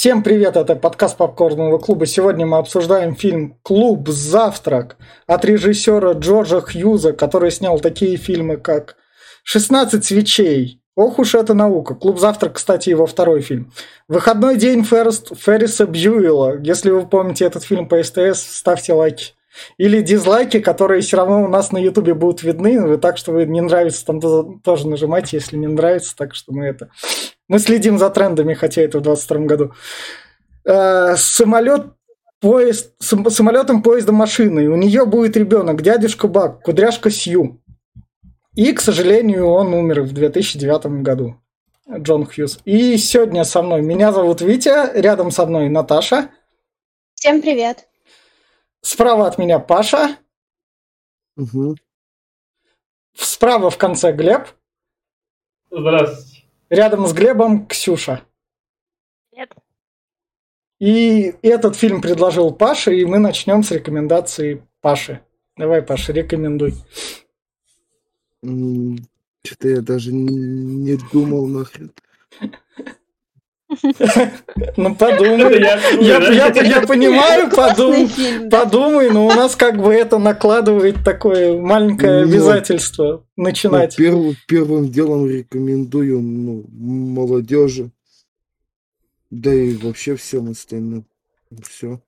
Всем привет, это подкаст Попкорного клуба. Сегодня мы обсуждаем фильм «Клуб. Завтрак» от режиссера Джорджа Хьюза, который снял такие фильмы, как «16 свечей», Ох уж эта наука. Клуб «Завтрак», кстати, его второй фильм. «Выходной день Феррис, Ферриса Бьюэлла». Если вы помните этот фильм по СТС, ставьте лайки. Или дизлайки, которые все равно у нас на Ютубе будут видны. Так что вы не нравится, там тоже нажимайте, если не нравится. Так что мы это... Мы следим за трендами, хотя это в 22 году. Э, самолет поезд, самолетом, поездом, машиной. У нее будет ребенок, дядюшка Бак, кудряшка Сью. И, к сожалению, он умер в 2009 году. Джон Хьюз. И сегодня со мной. Меня зовут Витя, рядом со мной Наташа. Всем привет. Справа от меня Паша. Угу. Справа в конце Глеб. Здравствуйте. Рядом с Глебом Ксюша. Привет. И этот фильм предложил Паша, и мы начнем с рекомендации Паши. Давай, Паша, рекомендуй. Что-то я даже не думал нахрен. Ну подумай. Я, понимаю, подум, подумай, но у нас как бы это накладывает такое маленькое ну, обязательство начинать. Ну, первым, первым делом рекомендую ну, молодежи. Да и вообще всем остальным. Все.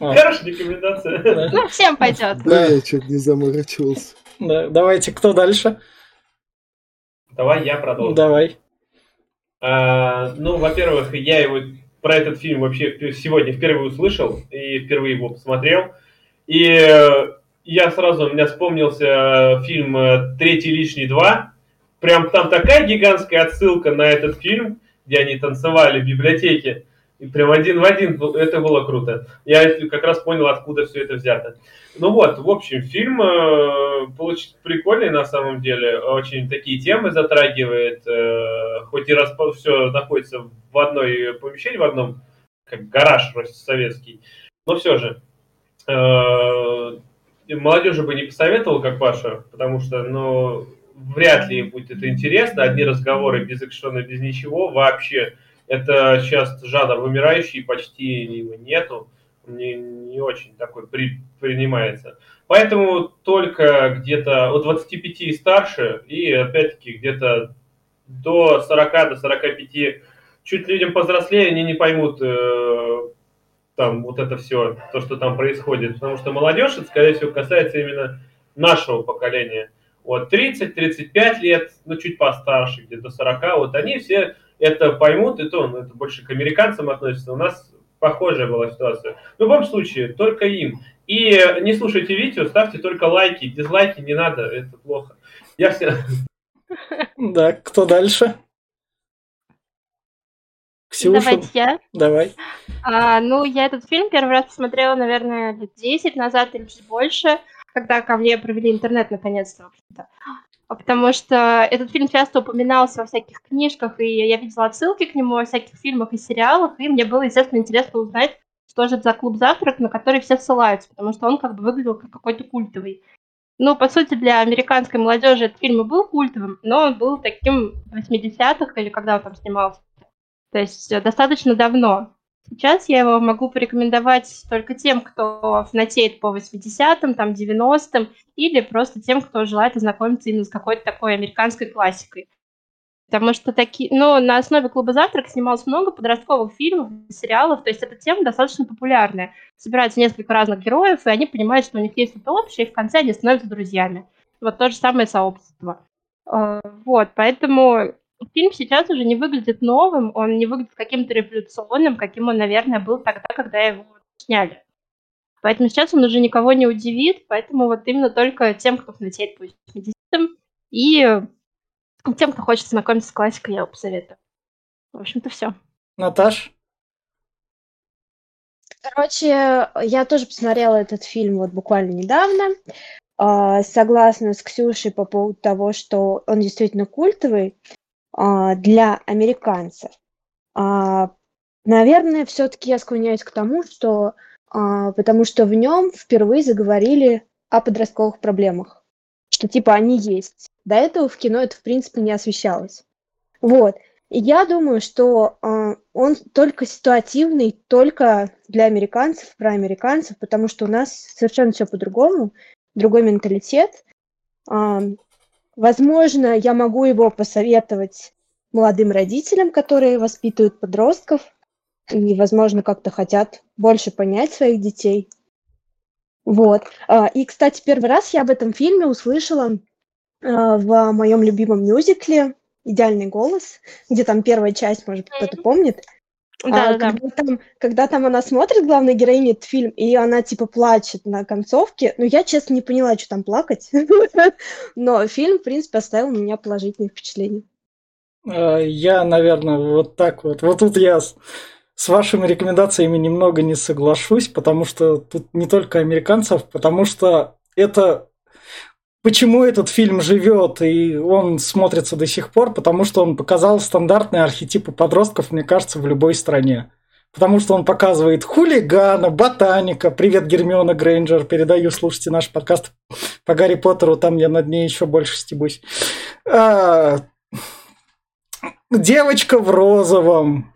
А. Хорошая рекомендация. Да. Ну, всем пойдет. Да, да. я чуть не заморачивался. Да, давайте, кто дальше? Давай я продолжу. Давай. А, ну, во-первых, я его про этот фильм вообще сегодня впервые услышал и впервые его посмотрел. И я сразу, у меня вспомнился фильм «Третий лишний два». Прям там такая гигантская отсылка на этот фильм, где они танцевали в библиотеке. И прям один в один, это было круто. Я как раз понял, откуда все это взято. Ну вот, в общем, фильм э, получится прикольный на самом деле. Очень такие темы затрагивает. Э, хоть и расп... все находится в одной помещении, в одном, как гараж советский. Но все же. Э, молодежи бы не посоветовал, как Паша, потому что, ну, вряд ли будет это интересно. Одни разговоры без экшена, без ничего вообще это сейчас жанр вымирающий, почти его нету, не, не очень такой при, принимается. Поэтому только где-то от 25 и старше, и опять-таки где-то до 40, до 45, чуть людям повзрослее, они не поймут э, там вот это все, то, что там происходит. Потому что молодежь, это, скорее всего, касается именно нашего поколения. Вот 30-35 лет, ну чуть постарше, где-то 40, вот они все это поймут, и то, ну, это больше к американцам относится. У нас похожая была ситуация. В любом случае, только им. И не слушайте видео, ставьте только лайки, дизлайки не надо, это плохо. Я все... Да, кто дальше? Ксюша? Давайте я. Давай. А, ну, я этот фильм первый раз посмотрела, наверное, лет 10 назад или чуть больше, когда ко мне провели интернет наконец-то, в общем-то. А потому что этот фильм часто упоминался во всяких книжках, и я видела отсылки к нему во всяких фильмах и сериалах, и мне было, естественно, интересно узнать, что же это за клуб «Завтрак», на который все ссылаются, потому что он как бы выглядел как какой-то культовый. Ну, по сути, для американской молодежи этот фильм и был культовым, но он был таким в 80-х, или когда он там снимался. То есть э, достаточно давно. Сейчас я его могу порекомендовать только тем, кто фанатеет по 80-м, там, 90-м, или просто тем, кто желает ознакомиться именно с какой-то такой американской классикой. Потому что такие, ну, на основе клуба завтрак снималось много подростковых фильмов, сериалов, то есть эта тема достаточно популярная. Собираются несколько разных героев, и они понимают, что у них есть что-то общее, и в конце они становятся друзьями. Вот то же самое сообщество. Э, вот, поэтому фильм сейчас уже не выглядит новым, он не выглядит каким-то революционным, каким он, наверное, был тогда, когда его сняли. Поэтому сейчас он уже никого не удивит, поэтому вот именно только тем, кто фанатеет по 80-м, и тем, кто хочет знакомиться с классикой, я его посоветую. В общем-то, все. Наташ? Короче, я тоже посмотрела этот фильм вот буквально недавно. А, согласна с Ксюшей по поводу того, что он действительно культовый. А, для американцев. А, наверное, все-таки я склоняюсь к тому, что а, потому что в нем впервые заговорили о подростковых проблемах, что типа они есть. До этого в кино это в принципе не освещалось. Вот. И я думаю, что он только ситуативный, только для американцев, про американцев, потому что у нас совершенно все по-другому, другой менталитет. Возможно, я могу его посоветовать молодым родителям, которые воспитывают подростков и, возможно, как-то хотят больше понять своих детей. Вот. А, и, кстати, первый раз я об этом фильме услышала а, в моем любимом мюзикле «Идеальный голос», где там первая часть, может кто-то помнит. Да, а, да, когда, да. Там, когда там она смотрит главную героиню этот фильм, и она типа плачет на концовке, ну я честно не поняла, что там плакать, но фильм, в принципе, оставил у меня положительное впечатление. А, я, наверное, вот так вот. Вот тут я с вашими рекомендациями немного не соглашусь, потому что тут не только американцев, потому что это почему этот фильм живет и он смотрится до сих пор, потому что он показал стандартные архетипы подростков, мне кажется, в любой стране. Потому что он показывает хулигана, ботаника. Привет, Гермиона Грейнджер. Передаю, слушайте наш подкаст по Гарри Поттеру, там я над ней еще больше стебусь. А, девочка в розовом.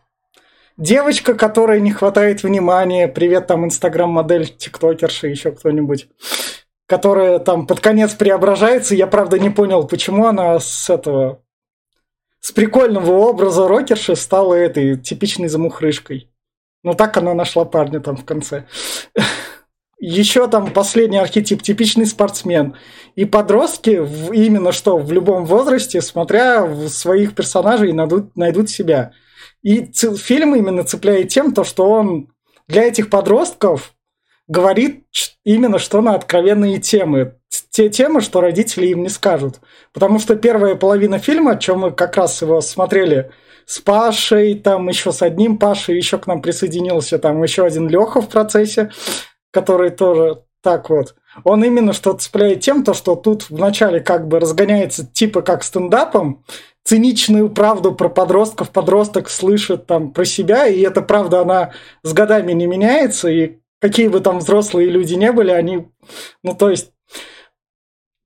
Девочка, которой не хватает внимания. Привет, там инстаграм-модель, тиктокерша, еще кто-нибудь которая там под конец преображается. Я, правда, не понял, почему она с этого... С прикольного образа рокерши стала этой типичной замухрышкой. Ну, так она нашла парня там в конце. Еще там последний архетип, типичный спортсмен. И подростки, в, именно что в любом возрасте, смотря в своих персонажей, найдут, найдут себя. И фильм именно цепляет тем, то, что он для этих подростков говорит именно что на откровенные темы. Те темы, что родители им не скажут. Потому что первая половина фильма, о чем мы как раз его смотрели с Пашей, там еще с одним Пашей, еще к нам присоединился там еще один Леха в процессе, который тоже так вот. Он именно что цепляет тем, то, что тут вначале как бы разгоняется типа как стендапом, циничную правду про подростков, подросток слышит там про себя, и эта правда, она с годами не меняется, и какие бы там взрослые люди не были, они, ну то есть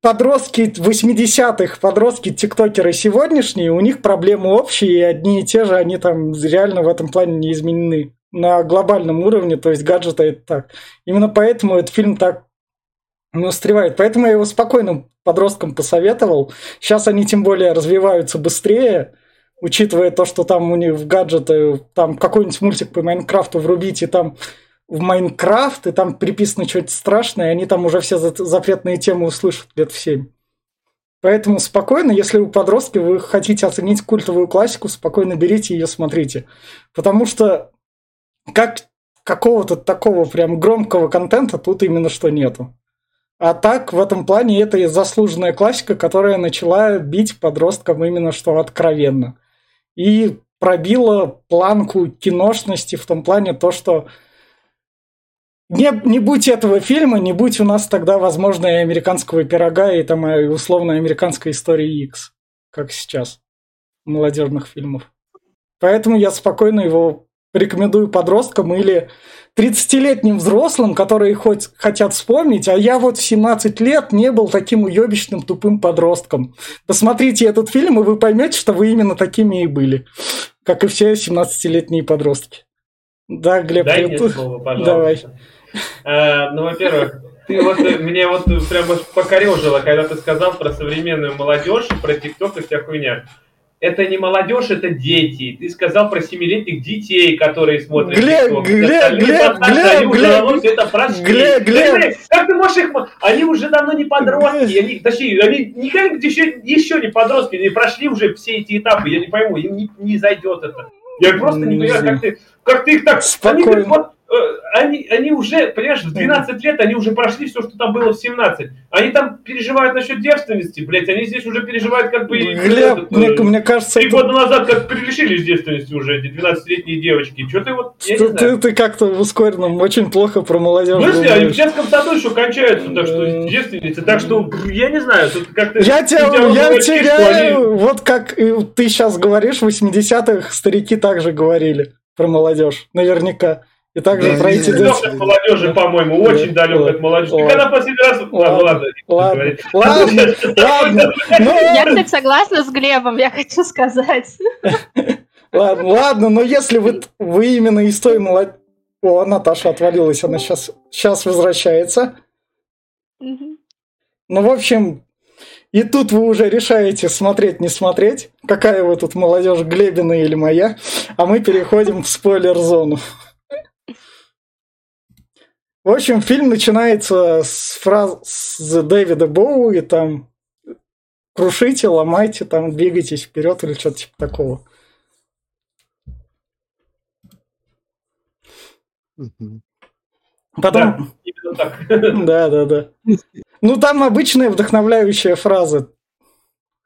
подростки 80-х, подростки тиктокеры сегодняшние, у них проблемы общие, и одни и те же, они там реально в этом плане не изменены на глобальном уровне, то есть гаджеты это так. Именно поэтому этот фильм так не устревает. Поэтому я его спокойным подросткам посоветовал. Сейчас они тем более развиваются быстрее, учитывая то, что там у них в гаджеты, там какой-нибудь мультик по Майнкрафту врубить, и там в Майнкрафт, и там приписано что-то страшное, и они там уже все запретные темы услышат лет в 7. Поэтому спокойно, если у подростки вы хотите оценить культовую классику, спокойно берите ее, смотрите. Потому что как какого-то такого прям громкого контента тут именно что нету. А так, в этом плане это и заслуженная классика, которая начала бить подросткам именно что откровенно. И пробила планку киношности в том плане то, что не, не будь этого фильма, не будь у нас тогда, возможно, и американского пирога, и там и условно американской истории X, как сейчас, молодежных фильмов. Поэтому я спокойно его рекомендую подросткам или 30-летним взрослым, которые хоть хотят вспомнить, а я вот в 17 лет не был таким уебищным тупым подростком. Посмотрите этот фильм, и вы поймете, что вы именно такими и были, как и все 17-летние подростки. Да, Глеб, Дай ты... мне слово, пожалуйста. Давай. Э, ну, во-первых, ты вот э, мне вот прям покорежило, когда ты сказал про современную молодежь, про ТикТок и вся хуйня. Это не молодежь, это дети. Ты сказал про семилетних детей, которые смотрят Глеб. Глеб, Глеб, Глеб, Глеб, это прошли. Глеб, Глеб. Как ты можешь их... Они уже давно не подростки. Они, точнее, они никогда еще, еще не подростки. Они прошли уже все эти этапы. Я не пойму, им не, не зайдет это. Я просто не понимаю, как ты, как ты их так... Спокойно. Они, вот, они, они уже, понимаешь, в 12 лет они уже прошли все, что там было в 17. Они там переживают насчет девственности, блядь, они здесь уже переживают как бы... Глеб, этот, мне, э, мне кажется... Три это... года назад как прилишились девственности уже, эти 12-летние девочки. Что ты вот, я Ты, ты как-то в ускоренном очень плохо про молодежь В смысле? Они в детском саду еще кончаются, так что э, девственницы. Так что, я не знаю, тут как-то... Я, тебя, я теряю, они... вот как ты сейчас говоришь, в 80-х старики также говорили про молодежь, наверняка. И также да, про эти далек от молодежи, по-моему, очень далек от молодежи. Ты когда последний раз... Ладно, ладно, ладно, ладно. Я, кстати, согласна с Глебом, я хочу сказать. Ладно, ладно, но если вы, вы именно из той молодежи... О, Наташа отвалилась, она сейчас, сейчас возвращается. Ну, в общем, и тут вы уже решаете смотреть, не смотреть, какая вы тут молодежь, Глебина или моя, а мы переходим в спойлер-зону. В общем, фильм начинается с фраз с Дэвида Боуи, там крушите, ломайте, там двигайтесь вперед или что-то типа такого. Потом, так. да, да, да. Ну, там обычная вдохновляющая фраза.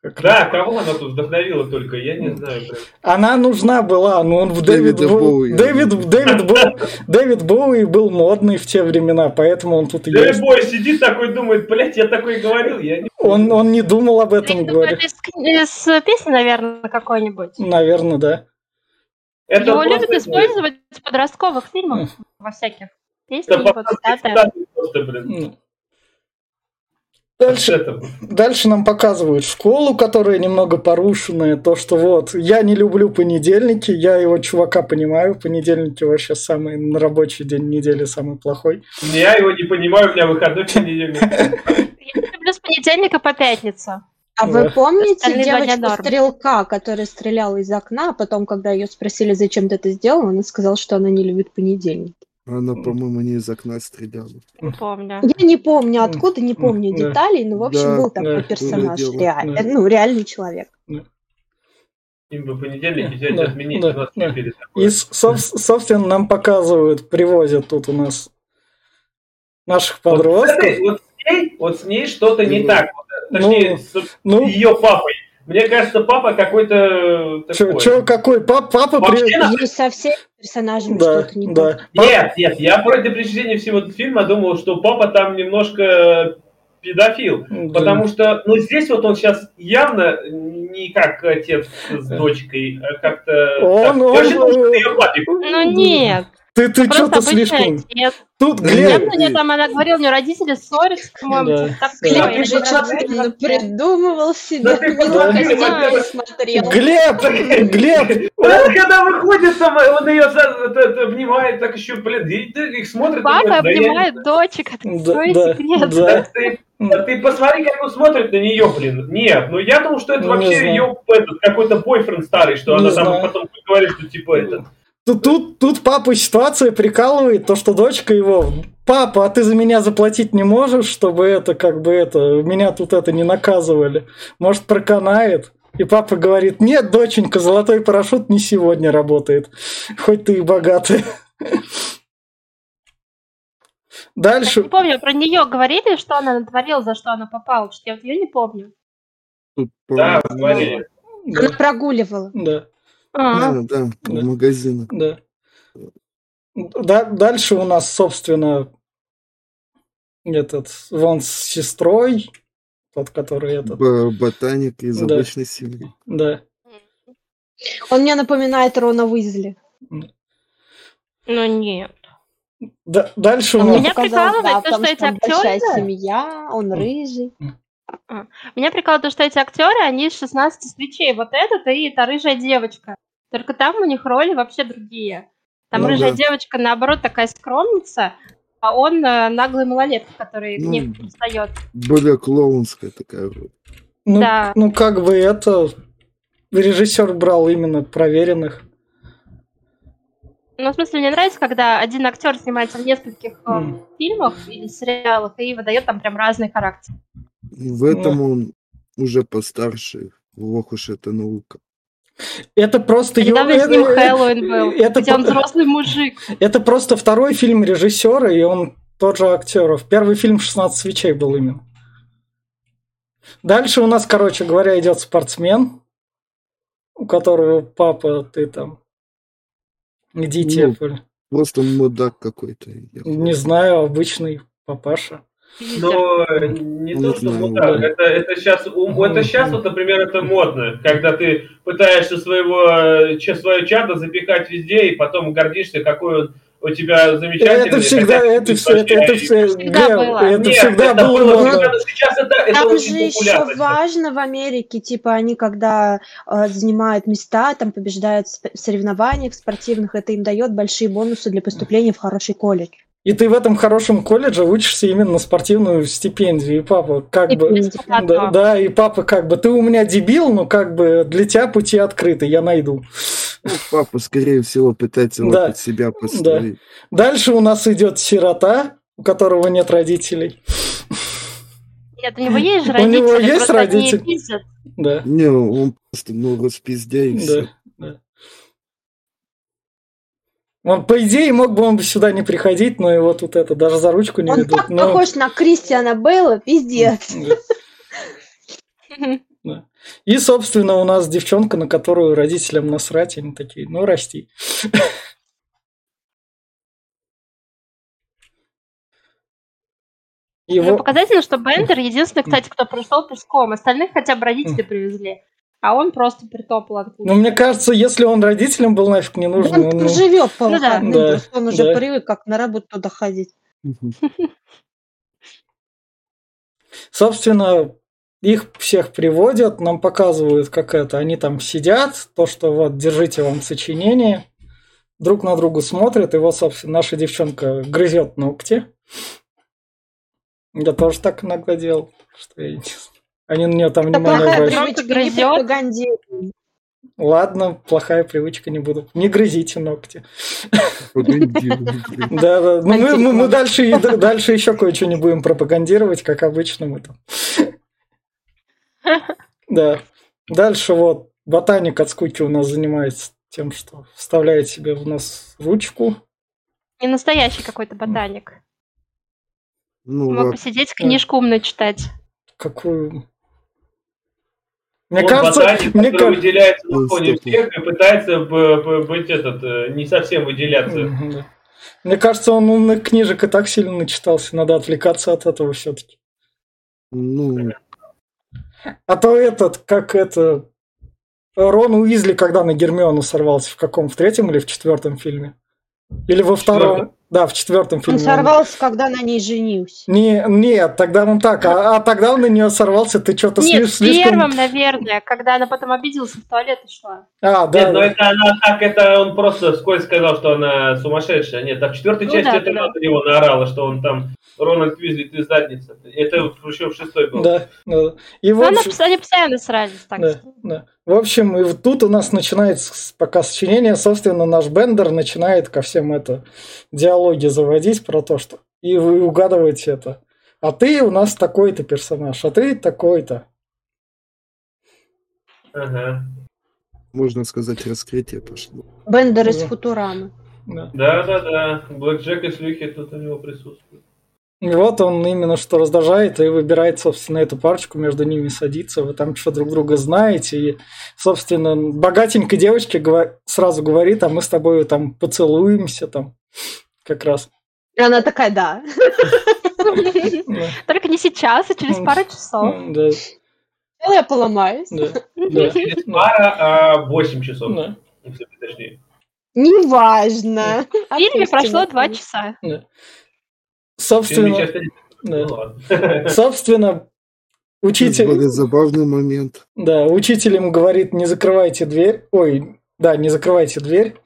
Как- Да, кого она тут вдохновила только, я не знаю. блин. Она нужна была, но он в Дэвид, Боуи. Дэвид, Дэвид, Бо- Дэвид Боуи был модный в те времена, поэтому он тут и Да есть. любой сидит такой, думает, блядь, я такой говорил, я не Он, он не думал об этом, это из, из песни, наверное, какой-нибудь. Наверное, да. Это Его любят использовать в подростковых фильмах во всяких. Его просто просто, блин. Дальше, дальше нам показывают школу, которая немного порушенная. То, что вот, я не люблю понедельники, я его чувака понимаю. Понедельники вообще самый на рабочий день недели самый плохой. Я его не понимаю, у меня выходной понедельник. Я люблю с понедельника по пятницу. А вы помните девочку-стрелка, которая стреляла из окна, а потом, когда ее спросили, зачем ты это сделала, она сказала, что она не любит понедельник. Она, по-моему, не из окна стреляла. Не помню. Я не помню откуда, не помню Да. деталей, но, в общем, Да, был такой да, персонаж, реаль- Да. ну, реальный человек. Им бы понедельник взять, Да, отменить, да, да. И, собственно, нам показывают, привозят тут у нас наших Вот подростков. этой- Вот с ней, вот с ней что-то не Ну, так. Вот, Точнее, с Ну, ее папой. Мне кажется, папа какой-то чё, такой. чё, какой? Пап, папа Вообще при- со всеми персонажами Да, что-то не да. так. Нет, нет, я против причисления всего этого фильма думал, что папа там немножко педофил. Да. Потому что, ну, здесь вот он сейчас явно не как отец с дочкой, а как-то... Он- так. Он- папик. Ну нет, Ты, ты что-то слишком... отец. Тут, Глеб, Явно не там она говорила, у нее родители ссорятся, по-моему, Да. Глеб уже что-то придумывал себе, Да во-первых, смотрел. Глеб, Глеб, Он когда выходит, там, он ее обнимает, так еще, блин, их смотрит. Папа я- обнимает дочек, это свой да, секрет. да. Ты, да ты посмотри, как он смотрит на нее, блин. Нет, ну я думал, что это Не вообще ее этот, какой-то бойфренд старый, что она там потом говорит, что типа это. Тут, тут, тут папа ситуация прикалывает, то, что дочка его... Папа, а ты за меня заплатить не можешь, чтобы это, как бы это, меня тут это не наказывали? Может, проканает? И папа говорит, нет, доченька, золотой парашют не сегодня работает, хоть ты и богатый. Я Дальше, не помню, про нее говорили, что она натворила, за что она попала, что я вот ее не помню. Да, говорили. Она прогуливала. да, А, Да, да, Да. в магазинах. да. Да- дальше у нас, собственно, этот, вон с сестрой, тот, который этот, Б- Ботаник из Да. обычной семьи. да. Он мне напоминает Рона Уизли. ну нет. Да- дальше у А нас... Меня прикалывает да, то, потому что эти там большая актеры- семья, он рыжий. Меня прикалывает то, что эти актеры, они из 16 свечей. Вот этот и та рыжая девочка. Только там у них роли вообще другие. Там Ну рыжая да. девочка, наоборот, такая скромница, а он э, наглый малолетка, который Ну, к ней пристает. Более клоунская такая роль. Ну, Да. ну, как бы это... Режиссер брал именно проверенных. Ну, в смысле, мне нравится, когда один актер снимается в нескольких М. фильмах или сериалах и выдает там прям разный характер. В этом он уже постарше. Ох уж это наука. Это просто... его- Недавно с ним это- Хэллоуин был, это где он взрослый мужик. Это просто второй фильм режиссера, и он тот же актеров. Первый фильм «16 свечей» был именно. Дальше у нас, короче говоря, идет спортсмен, у которого папа, ты там... Где Ну? Просто мудак какой-то. Не знаю, обычный папаша. Но не то, что да. это, это сейчас, это сейчас вот, например, это модно, когда ты пытаешься своего, э, свое чадо запихать везде, и потом гордишься, какой он у тебя замечательный... Это всегда, хотя это все, это, это все, Всегда Гэл, было. это Нет, всегда это было было сейчас это, это Там очень же еще важно в Америке, типа они когда э, занимают места, там побеждают в соревнованиях спортивных, это им дает большие бонусы для поступления в хороший колледж. И ты в этом хорошем колледже учишься именно на спортивную стипендию. И папа как бы... Бесплатно. Да, да, и папа как бы, ты у меня дебил, но как бы для тебя пути открыты, я найду. Ну, папа, скорее всего, пытается Да. под себя подставить. Дальше у нас идет сирота, у которого нет родителей. Нет, у него есть же У него родители, есть родители? пиздят. Да, Не, он просто, ну, распиздя и да, все. да. Он, по идее, мог бы он бы сюда не приходить, но его тут это, даже за ручку не Он ведут. так но- похож на Кристиана Бейла, пиздец. Да. И, собственно, у нас девчонка, на которую родителям насрать, они такие, ну, расти. Ну, Его... показательно, что Бендер единственный, кстати, кто пришел пешком. Остальных хотя бы родители привезли. А он просто притопал откуда Ну, мне кажется, если он родителям был нафиг не нужен, Он он, ну, живет по Ну да. Да, просто он уже да. привык как на работу туда ходить. Собственно, их всех приводят, нам показывают, как это. Они там сидят, то, что вот, держите вам сочинение, друг на другу смотрят, и вот, собственно, наша девчонка грызет ногти. Я тоже так иногда делал, что я не знаю. Они на нее там Это внимание плохая обращают. Привычка, не пропагандируй. Ладно, плохая привычка, не буду. Не грызите ногти. Да, да. Ну, мы, мы, мы Антиклон. дальше, и- дальше еще кое-что не будем пропагандировать, как обычно мы там. Да. Дальше вот ботаник от скуки у нас занимается тем, что вставляет себе в нос ручку. Не настоящий какой-то ботаник. Ну, Мог ладно. посидеть, книжку умно читать. Какую... Мне он кажется, ботаник, мне который кажется... выделяется на Он фоне всех и пытается быть этот, э, не совсем выделяться. Мне кажется, он умных книжек и так сильно начитался. Надо отвлекаться от этого все-таки. Ну, А то этот, как это... Рон Уизли, когда на Гермиону сорвался, в каком? В третьем или в четвертом фильме? Или во втором? Да, в четвертом Он фильме. сорвался, когда на ней женился. Не, нет, тогда он так, а, а тогда он на нее сорвался, ты что-то Нет, в слишком... первом, наверное, когда она потом обиделась, в туалет ушла. А, да, Нет, но это она так, это он просто вскользь сказал, что она сумасшедшая. Нет, а в четвертой Ну части да, это да. она на него наорала, что он там Рональд Уизли, ты задница. Это еще в шестой был. Да, да. И Ну, она, общем, пос- они постоянно срались, так да, что. да. В общем, и вот тут у нас начинается с- пока сочинение, собственно, наш Бендер начинает ко всем это диалоги заводить про то, что и вы угадываете это. А ты у нас такой-то персонаж, а ты такой-то. Ага. можно сказать, раскрытие пошло. Бендер из Да. Футурамы. Да. Да, да, да. Блэк Джек и Слюхи тут у него присутствуют. И вот он именно что раздражает и выбирает, собственно, эту парочку, между ними садится, вы там что друг друга знаете, и, собственно, богатенькой девочке сразу говорит, а мы с тобой там поцелуемся там, как раз. И она такая, да. Только не сейчас, а через пару часов. да, Я поломаюсь. Через пара, а 8 часов. да. Если точнее. Неважно. В фильме прошло это. два часа. Собственно, да. Ну собственно, учитель, Более забавный момент. да, учитель ему говорит, не закрывайте дверь, ой, да, не закрывайте дверь.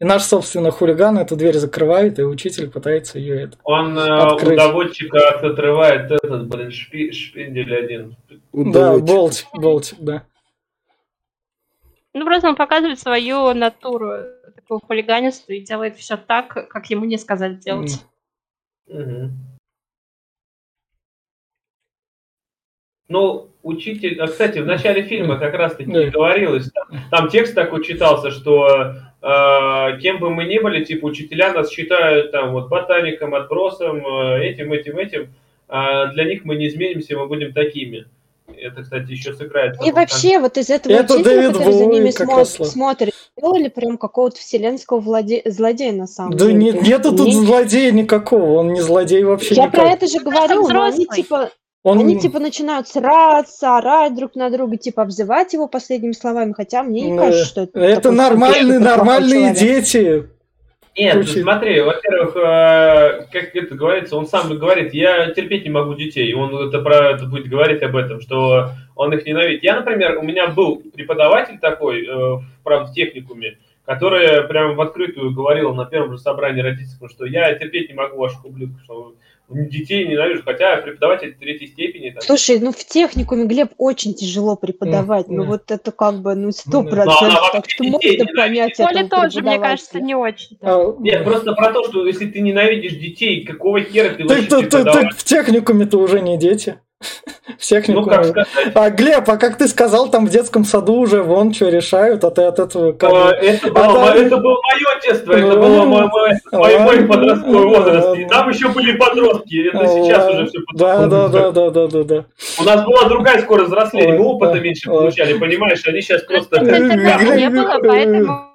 И наш, собственно, хулиган эту дверь закрывает, и учитель пытается ее это. Он э, Открыть. у доводчика отрывает этот, блин, шпи- шпиндель один. Да, болтик, болтик, да. Ну, просто он показывает свою натуру, такую хулиганистую, и делает все так, как ему не сказали делать. Мгм. Ну, учитель... А, кстати, в начале фильма как раз-таки Да. говорилось, там, там текст такой читался, что э, кем бы мы ни были, типа, учителя нас считают там вот ботаником, отбросом, э, этим, этим, этим. А для них мы не изменимся, мы будем такими. Это, кстати, еще сыграет. И вообще вот из этого Это учителя, Дэвид который за Боуи ними как смо- смотрит, сделали прям какого-то вселенского владе- злодея на самом Да деле. нет, То есть нету тут мне- злодея никакого, он не злодей вообще Я никак. про это же говорю, но они типа, Он... они типа начинают сраться, орать друг на друга, типа обзывать его последними словами, хотя мне не Ну, кажется, что это Это нормальные, нормальные человек. дети. Нет, Звучит. смотри, во-первых, э, как это говорится, он сам говорит, я терпеть не могу детей, и он это про это будет говорить об этом, что он их ненавидит. Я, например, у меня был преподаватель такой, э, правда, в техникуме, который прямо в открытую говорил на первом же собрании родительском, что я терпеть не могу ваших ублюдков, что детей ненавижу, хотя преподаватель третьей степени. Там, Слушай, ну в техникуме, Глеб, очень тяжело преподавать. М, Ну вот это как бы, ну сто Ну, она процентов. вообще Так что можно понять Коля тоже, мне кажется, не очень. А, Нет, просто про то, что если ты ненавидишь детей, какого хера ты ты, вообще ты- ты- ты преподаватель? в техникуме-то уже не дети. В Ну, техникуме. как сказать, А, Глеб, а как ты сказал, там в детском саду уже вон что решают, а ты от этого как бы- это, было, А это было мое детство, это Ну, было мой, мой, мой, мой ладно, подростковый возраст. И там еще были подростки, это сейчас уже все Да, да, да, да, да, да, да. У нас была другая скорость взросления, мы опыта да, меньше получали, понимаешь? Они сейчас просто... Интернета не было, поэтому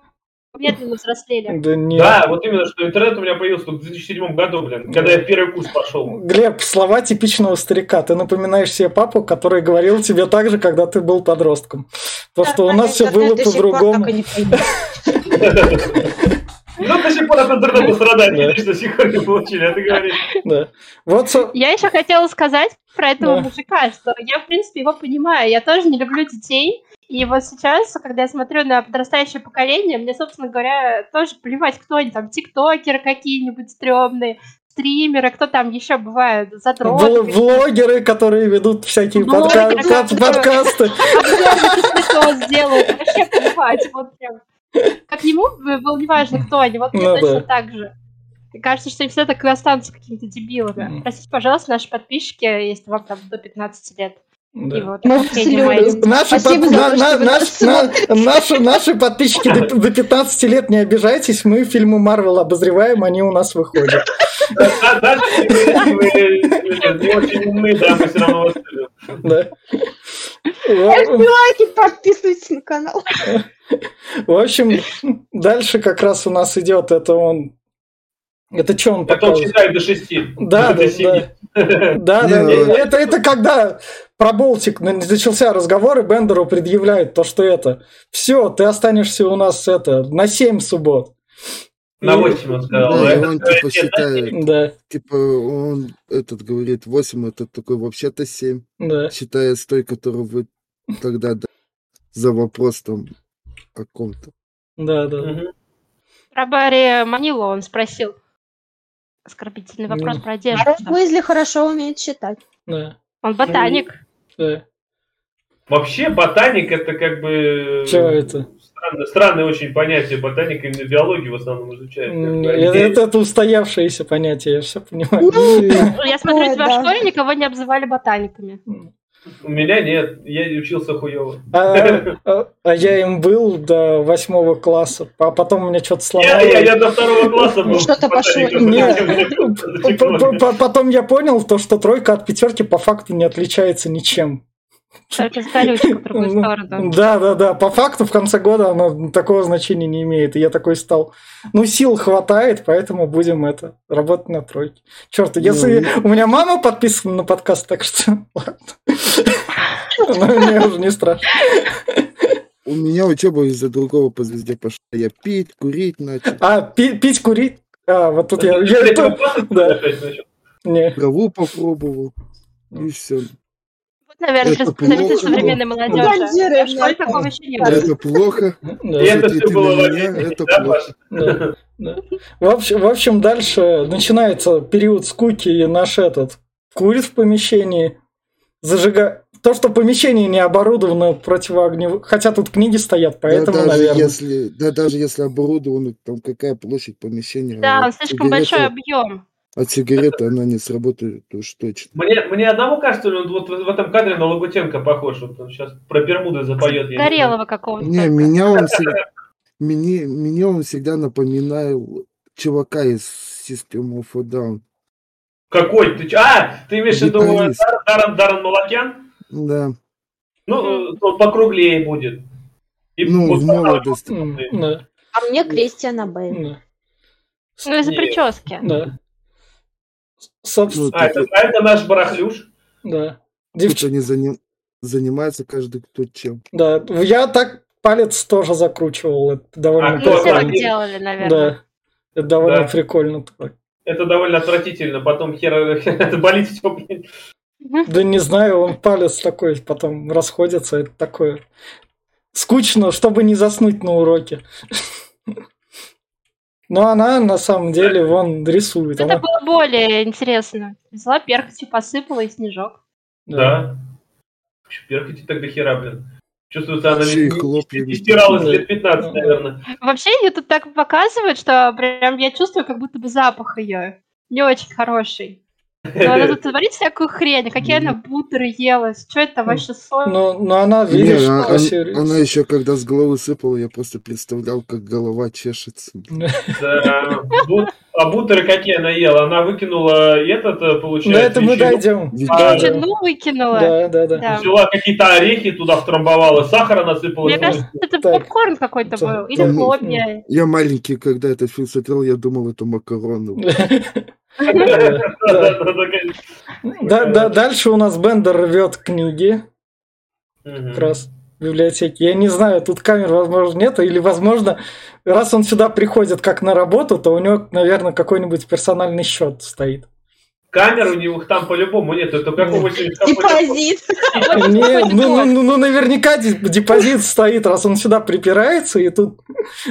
медленно взрослели. Да нет. Да, вот именно, что интернет у меня появился только в 2007 году, блин, когда я в первый курс пошел. Глеб, слова типичного старика. Ты напоминаешь себе папу, который говорил тебе так же, когда ты был подростком. То, что у нас все было по-другому. Ну, до сих пор от интернета Да. видишь, до сих пор не получили, а ты говоришь. Да. Вот, со- Я еще хотела сказать про этого Да. мужика, что я, в принципе, его понимаю. Я тоже не люблю детей. И вот сейчас, когда я смотрю на подрастающее поколение, мне, собственно говоря, тоже плевать, кто они там, тиктокеры какие-нибудь стрёмные, стримеры, кто там еще бывает, вл- задроты. влогеры, которые ведут всякие подка- Блогеры, под- которые- подкасты. Обзоры сделают, вообще плевать, вот прям. Как ему было неважно, кто они, вот мне Ну точно да. так же. Мне кажется, что они все так и останутся какими-то дебилами. Мгм. Простите, пожалуйста, наши подписчики, если вам там до 15 лет. Да. И вот. Наши, Спасибо под- за на- то, на- что вы наш- нас на- наши, наши подписчики до, до 15 лет не обижайтесь, мы фильмы Марвел обозреваем, они у нас выходят. Не очень умные, да, мы все равно вас. Да. Ставьте лайки, подписывайтесь на канал. В общем, дальше как раз у нас идет это он. Это что он Это он считает до шести. Да, до да, да. Да, да. Ну- Это, это когда про Болтик начался разговор, и Бендеру предъявляют то, что это. Все, ты останешься у нас это на 7 суббот. На 8 он сказал. Да, и он типа считает, Да, типа он этот говорит 8, это такой вообще-то 7, да. считая с той, которую вы тогда да- за вопрос там о ком-то. Да, да. Мгм. Про Барри Манилу он спросил. Оскорбительный вопрос Ну. про одежду. Рон Уизли хорошо умеет считать. да, Он ботаник. да. Вообще ботаник это как бы... Чё это? Странное, странное очень понятие. Ботаник именно биологию в основном изучает. Это, это- это устоявшееся понятие, я все понимаю. Ну, Я смотрю, тебя в школе никого не обзывали ботаниками. У меня нет, я учился хуево. А, а- а я им был до восьмого класса, а потом у меня что-то Я, сломалось. я, я до второго класса был. Что-то пошло ботаником. не так. Зачем П- мне п- п- Потом я понял то, что тройка от пятерки по факту не отличается ничем. Только с колючкой в другую Ну, сторону. Да, да, да. По факту в конце года оно такого значения не имеет. И я такой стал. Ну, сил хватает, поэтому будем это работать на тройке. Черт, если у меня мама подписана на подкаст, так что ладно. Но мне уже не страшно. У меня учеба из-за другого по звезде пошла. Я пить, курить начал, А, пи- пить, курить. А, вот тут я. Траву попробовал. И все. Наверное, Это сейчас представитель плохо. современной молодежи. Командиры, Я в школе такого еще не было. Это плохо. Да. И это все было это плохо. В общем, в общем, дальше начинается период скуки, и наш этот курит в помещении, зажига... То, что помещение не оборудовано противоогневым... Хотя тут книги стоят, поэтому, да, даже наверное. если, да, даже если оборудовано, там какая площадь помещения. Да, он слишком большой объем. От сигареты она не сработает уж точно. Мне, мне одному кажется, он вот в этом кадре на Лагутенко похож. Вот он сейчас про Бермуды запоет. Горелого какого-то. Не, меня он всегда, меня, меня он всегда напоминал чувака из System of a Down. Какой? Ты, а, ты имеешь в виду Даррен, Даррен Малакян? Да, Ну, э, он покруглее будет. И ну, в молодости. А мне Кристиана Бэйл. да, Ну, из-за прически. да. Собственно, Ну, А это, а это наш барахлюш. да. Девч- они заним- занимаются каждый кто чем. Да, я так палец тоже закручивал. Это довольно А кто все прикольно. так делали, наверное. Да. Это довольно Да. прикольно. так. Это довольно отвратительно. Потом хер это болит все, блин. Да не знаю, он палец такой, потом расходится. Это такое скучно, чтобы не заснуть на уроке. Но она на самом деле вон рисует. Это Она, было более интересно. Взяла перхотью, посыпала и снежок. Да. Перхоти так до хера, блин. Чувствуется, она не, не видно. стиралась лет 15, наверное. Вообще, ее тут так показывают, что прям я чувствую, как будто бы запах ее не очень хороший. Но она тут творит всякую хрень. Какие она бутеры ела? Что это вообще соль? но, но она, Не, видишь, а- по он- серии- она еще когда с головы сыпала, я просто представлял, как голова чешется. Да. А бутеры какие она ела? Она выкинула этот, э, На получается, это мы дойдем. Да, Ветчину выкинула. да, да, да. Да. Взяла какие-то орехи, туда втрамбовала, сахара насыпала. Мне кажется, это Так. попкорн какой-то Да. был. Или Там- хлопья. Я маленький, когда этот фильм смотрел, я думал, это макароны. Да, да, дальше у нас Бендер рвет книги, как раз библиотеке. Я не знаю, тут камер, возможно, нет, или, возможно, раз он сюда приходит как на работу, то у него, наверное, какой-нибудь персональный счет стоит. Камер у него там по-любому нет. Это какого-нибудь... Депозит. Не, ну, ну, ну, наверняка деп- депозит стоит, раз он сюда припирается, и тут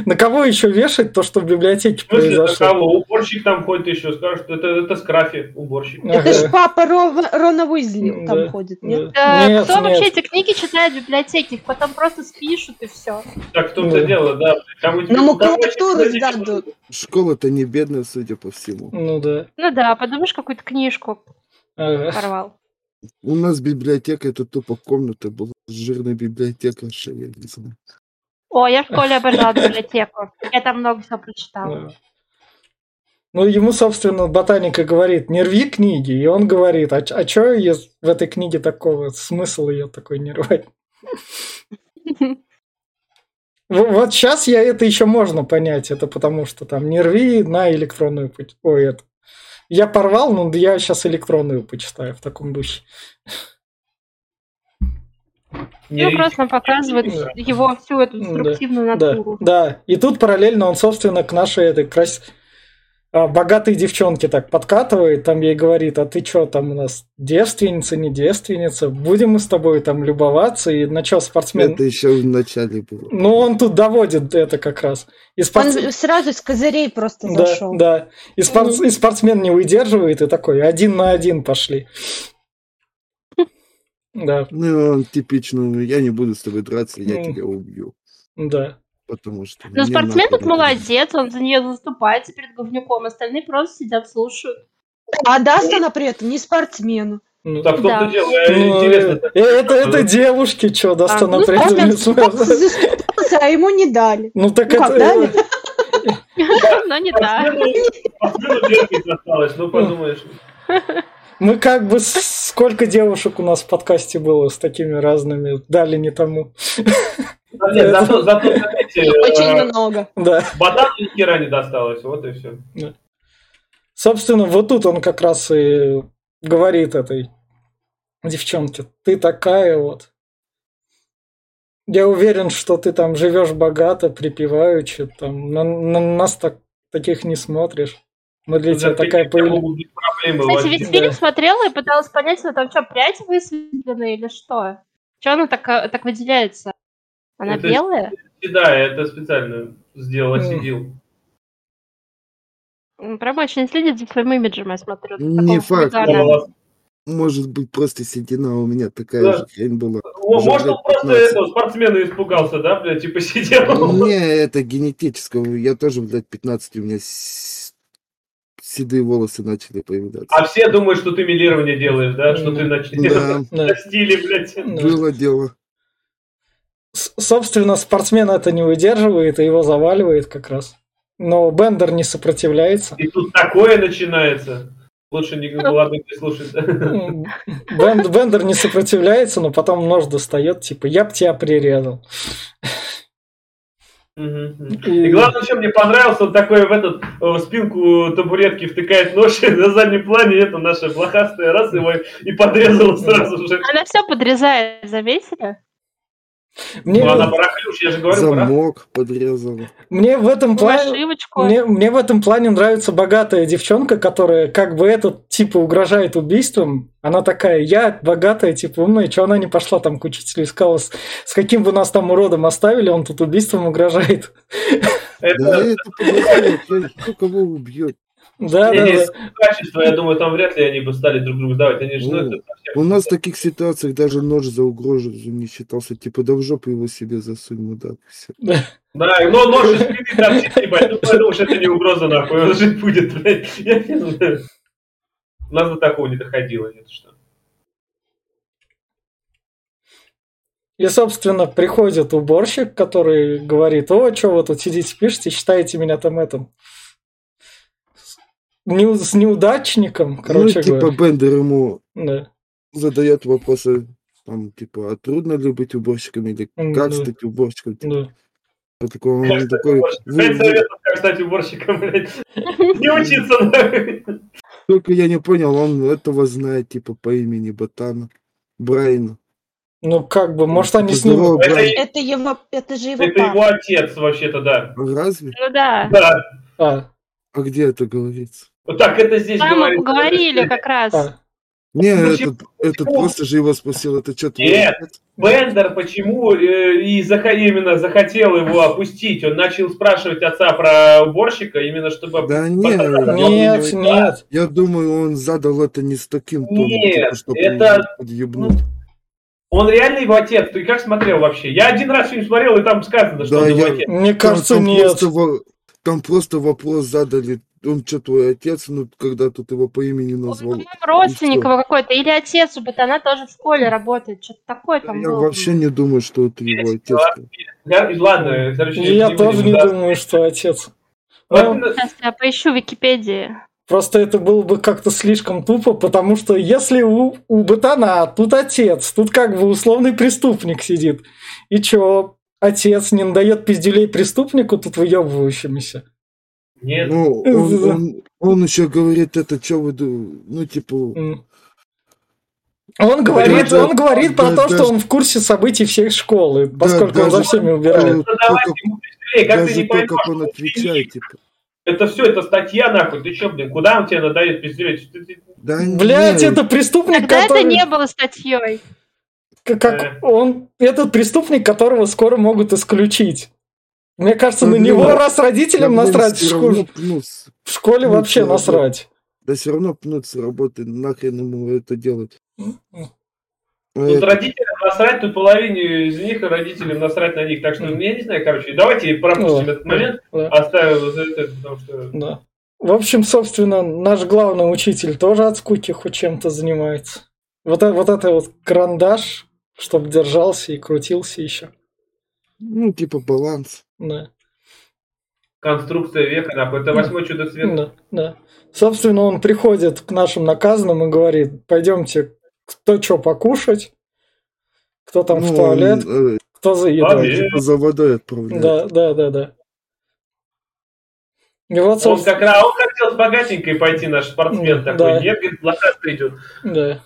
на кого еще вешать то, что в библиотеке произошло? кого? Уборщик там ходит еще, скажет, это, это скрафи, уборщик. Это ж Ага. папа Ро- Рона Уизли там ходит, нет? кто вообще эти книги читает в библиотеке? Их потом просто спишут и все. Так в том-то дело, да. Кому На макулатуру сдадут. Школа-то не бедная, судя по всему. Ну да. Ну да, подумаешь, какую-то книжку Ага. порвал. У нас библиотека, это тупо комната была. Жирная библиотека, я не знаю. О, я в школе обожала библиотеку. Я там много всего прочитала. Да. Ну, ему, собственно, ботаника говорит, не рви книги, и он говорит, а, а что в этой книге такого, смысл ее такой не рвать? Вот сейчас я это еще можно понять, это потому что там не рви на электронную путь. Ой, это. Я порвал, но я сейчас электронную почитаю в таком духе. Ну, просто показывает Да. его всю эту Да, деструктивную Да, натуру. да. И тут параллельно он, собственно, к нашей этой крас... а, богатой девчонке так подкатывает, там ей говорит, а ты что, там у нас девственница, не девственница, будем мы с тобой там любоваться, и на что спортсмен... Это еще в начале было. Ну, он тут доводит это как раз. И Он спортс- сразу с козырей просто Да, зашел. да. И, спортс- и спортсмен не выдерживает, и такой, один на один пошли. Да, Ну, он типичный, я не буду с тобой драться, я тебя убью. да. Потому что... Но мне спортсмен тут это. молодец, он за нее заступается перед говнюком, остальные просто сидят, слушают. А даст она при этом не спортсмену. Ну, Так в том-то Да. дело, э, ну, интересно. э, это, это девушки, что, даст А, она ну, при этом не заступался, а ему не дали. Ну так Ну, это... дали? Но не терпеть осталось, ну подумаешь. Мы как бы... Сколько девушек у нас в подкасте было с такими разными, дали не тому. А зато, зато, Очень э, много. Да. ботану ни хера не досталось, вот и все. Собственно, вот тут он как раз и говорит этой девчонке, ты такая вот. Я уверен, что ты там живешь богато, припеваючи, там на, на нас так, таких не смотришь. Мы для тебя такая проблемы Кстати, возникнуть. весь Да. фильм смотрела и пыталась понять, она там что, прядь высветлена или что? Че она так, э, так выделяется? Она Это- белая? Да, это специально сделал, М. осидел. М, Прям очень следит за своим имиджем, я смотрю. Не факт. хулигана. Может быть, просто седина у меня такая Да. же хрень была. О, Может, он просто 15. этого спортсмена испугался, да, блядь, типа сидел. Не, это генетического. Я тоже, блядь, 15, у меня с- седые волосы начали появляться. А все думают, что ты милирование делаешь, да, что ты на, Да, на стиле, блядь. Да. было дело. Собственно, спортсмен это не выдерживает, и его заваливает как раз. Но Бендер не сопротивляется. И тут такое начинается. Лучше не ладно не слушать. М, Бен- Бендер не сопротивляется, но потом нож достает, типа, я б тебя прирезал. И главное, что мне понравилось, он такой в этот в спинку табуретки втыкает нож, и на заднем плане это наша блохастая раз его и подрезала сразу же. Она все подрезает, заметили? Мне, Ну, она барахлюш, я же говорю, барах- Замок подрезала. мне в этом плане... Ошибочку. Мне, мне в этом плане нравится богатая девчонка, которая как бы этот типа угрожает убийством. Она такая, я богатая, типа умная, что она не пошла там к учителю и сказала, с, с каким вы нас там уродом оставили, он тут убийством угрожает. Да Это это подозрение, кто кого убьет. Да, да, да. качество, я думаю, там вряд ли они бы стали друг другу давать. Они же, ну, это У нас в таких ситуациях даже нож за угрозу не считался. Типа, да в жопу его себе засунь, мудак. Всё. Да, но нож из спины торчит, ебать, ну подумаешь, это не угроза, нахуй, он жить будет, блядь. Я не знаю. У нас до такого не доходило, нет, что. И, собственно, приходит уборщик, который говорит, о, что вы тут сидите, пишете, считаете меня там этим неу- с неудачником, короче ну, типа, говоря. Бендер ему Да. задает вопросы, там, типа, а трудно ли быть уборщиком или как да. стать уборщиком? Типа, Да. вот такой, Как он стать такой, уборщиком? «Вы- Пять вы- советов, как стать уборщиком, блядь. Не учиться, нахуй. только я не понял, он этого знает, типа, по имени Ботана. Брайана. Ну, как бы, может, они Типа, с ним... «Здорово, Это Брайан». и- Это его, это же его Это папа. его отец, вообще-то, да. Разве? Ну да. Да. А, А где это говорится? Вот так это здесь Там говорится. говорили как раз. а. Не, Ну, этот, этот почему? просто же его спросил, это что, твой Нет. Бендер почему э, и заха- именно захотел его опустить? Он начал спрашивать отца про уборщика, именно чтобы... Да не, показать. я Нет, думаю, нет. Я думаю, он задал это не с таким тоном, Нет, типа, чтобы это- подъебнуть. Он реально его отец. Ты как смотрел вообще? Я один раз фильм смотрел, и там сказано, что Да, он его я- отец. Мне Там- кажется, там нет. Просто, там просто вопрос задали, он что, твой отец, ну, когда тут его по имени Он, назвал. по-моему, родственник его какой-то. Или отец у Ботана тоже в школе работает. Что-то такое там Я было. вообще не думаю, что это его отец. Я- Ладно, короче, И я не тоже не да. думаю, что отец. Ну, Сейчас я поищу в Википедии. Просто это было бы как-то слишком тупо, потому что если у, у Ботана тут отец, тут как бы условный преступник сидит. И чё, отец не надает пиздюлей преступнику тут выебывающемуся? Нет. Ну, он, он, он еще говорит, это что вы, ну, типа. Он говорит, да, он говорит про да, то, да. что он в курсе событий всей школы, поскольку он за даже- всеми убирает. Задавать только- ему пиздюлей, как ты даже не то, поймешь, как он что отвечает, типа. Это все, это статья, нахуй. Ты че, блин, куда он тебе надает ты- Да Блять, это преступник, Тогда это который... не было статьей. Как, как он, этот преступник, которого скоро могут исключить. Мне кажется, на Ну, него ну, раз родителям да, насрать, в школе, пнут с- в школе ну, вообще насрать. Да все равно пнут с работы, нахрен ему это делать. А Тут это- родителям насрать, тут половине из них родителям насрать на них. Так что, я не знаю, короче, давайте пропустим Да, этот момент, да, оставим вот это, потому что... да. В общем, собственно, наш главный учитель тоже от скуки хоть чем-то занимается. Вот, э- вот это вот карандаш, чтобы держался и крутился еще. Ну, типа баланс. Да, Конструкция века, нахуй. Это восьмое чудо света. да, да. Собственно, он приходит к нашим наказанным и говорит, пойдемте, кто что покушать, кто там в Ну, туалет, он, э, кто за едой. типа за водой отправляет. Да, да, да, да. И вот, Он собственно, как раз он хотел с богатенькой пойти, наш спортсмен Да. такой. Нет, говорит, лохастый идет. да.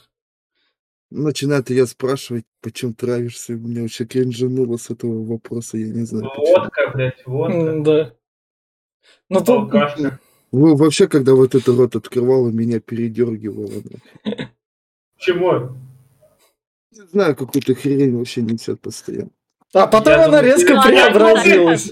Начинает ее спрашивать, почему травишься. Мне вообще кринжануло с этого вопроса, я не знаю. почему. Водка, блядь, водка. М, Да. Ну тут, Алкашка. Во- Вообще, когда вот это рот открывало, меня передергивало. да. Чему? Не знаю, какую-то хрень вообще несет постоянно. а потом Я она думаю, резко Ну, преобразилась.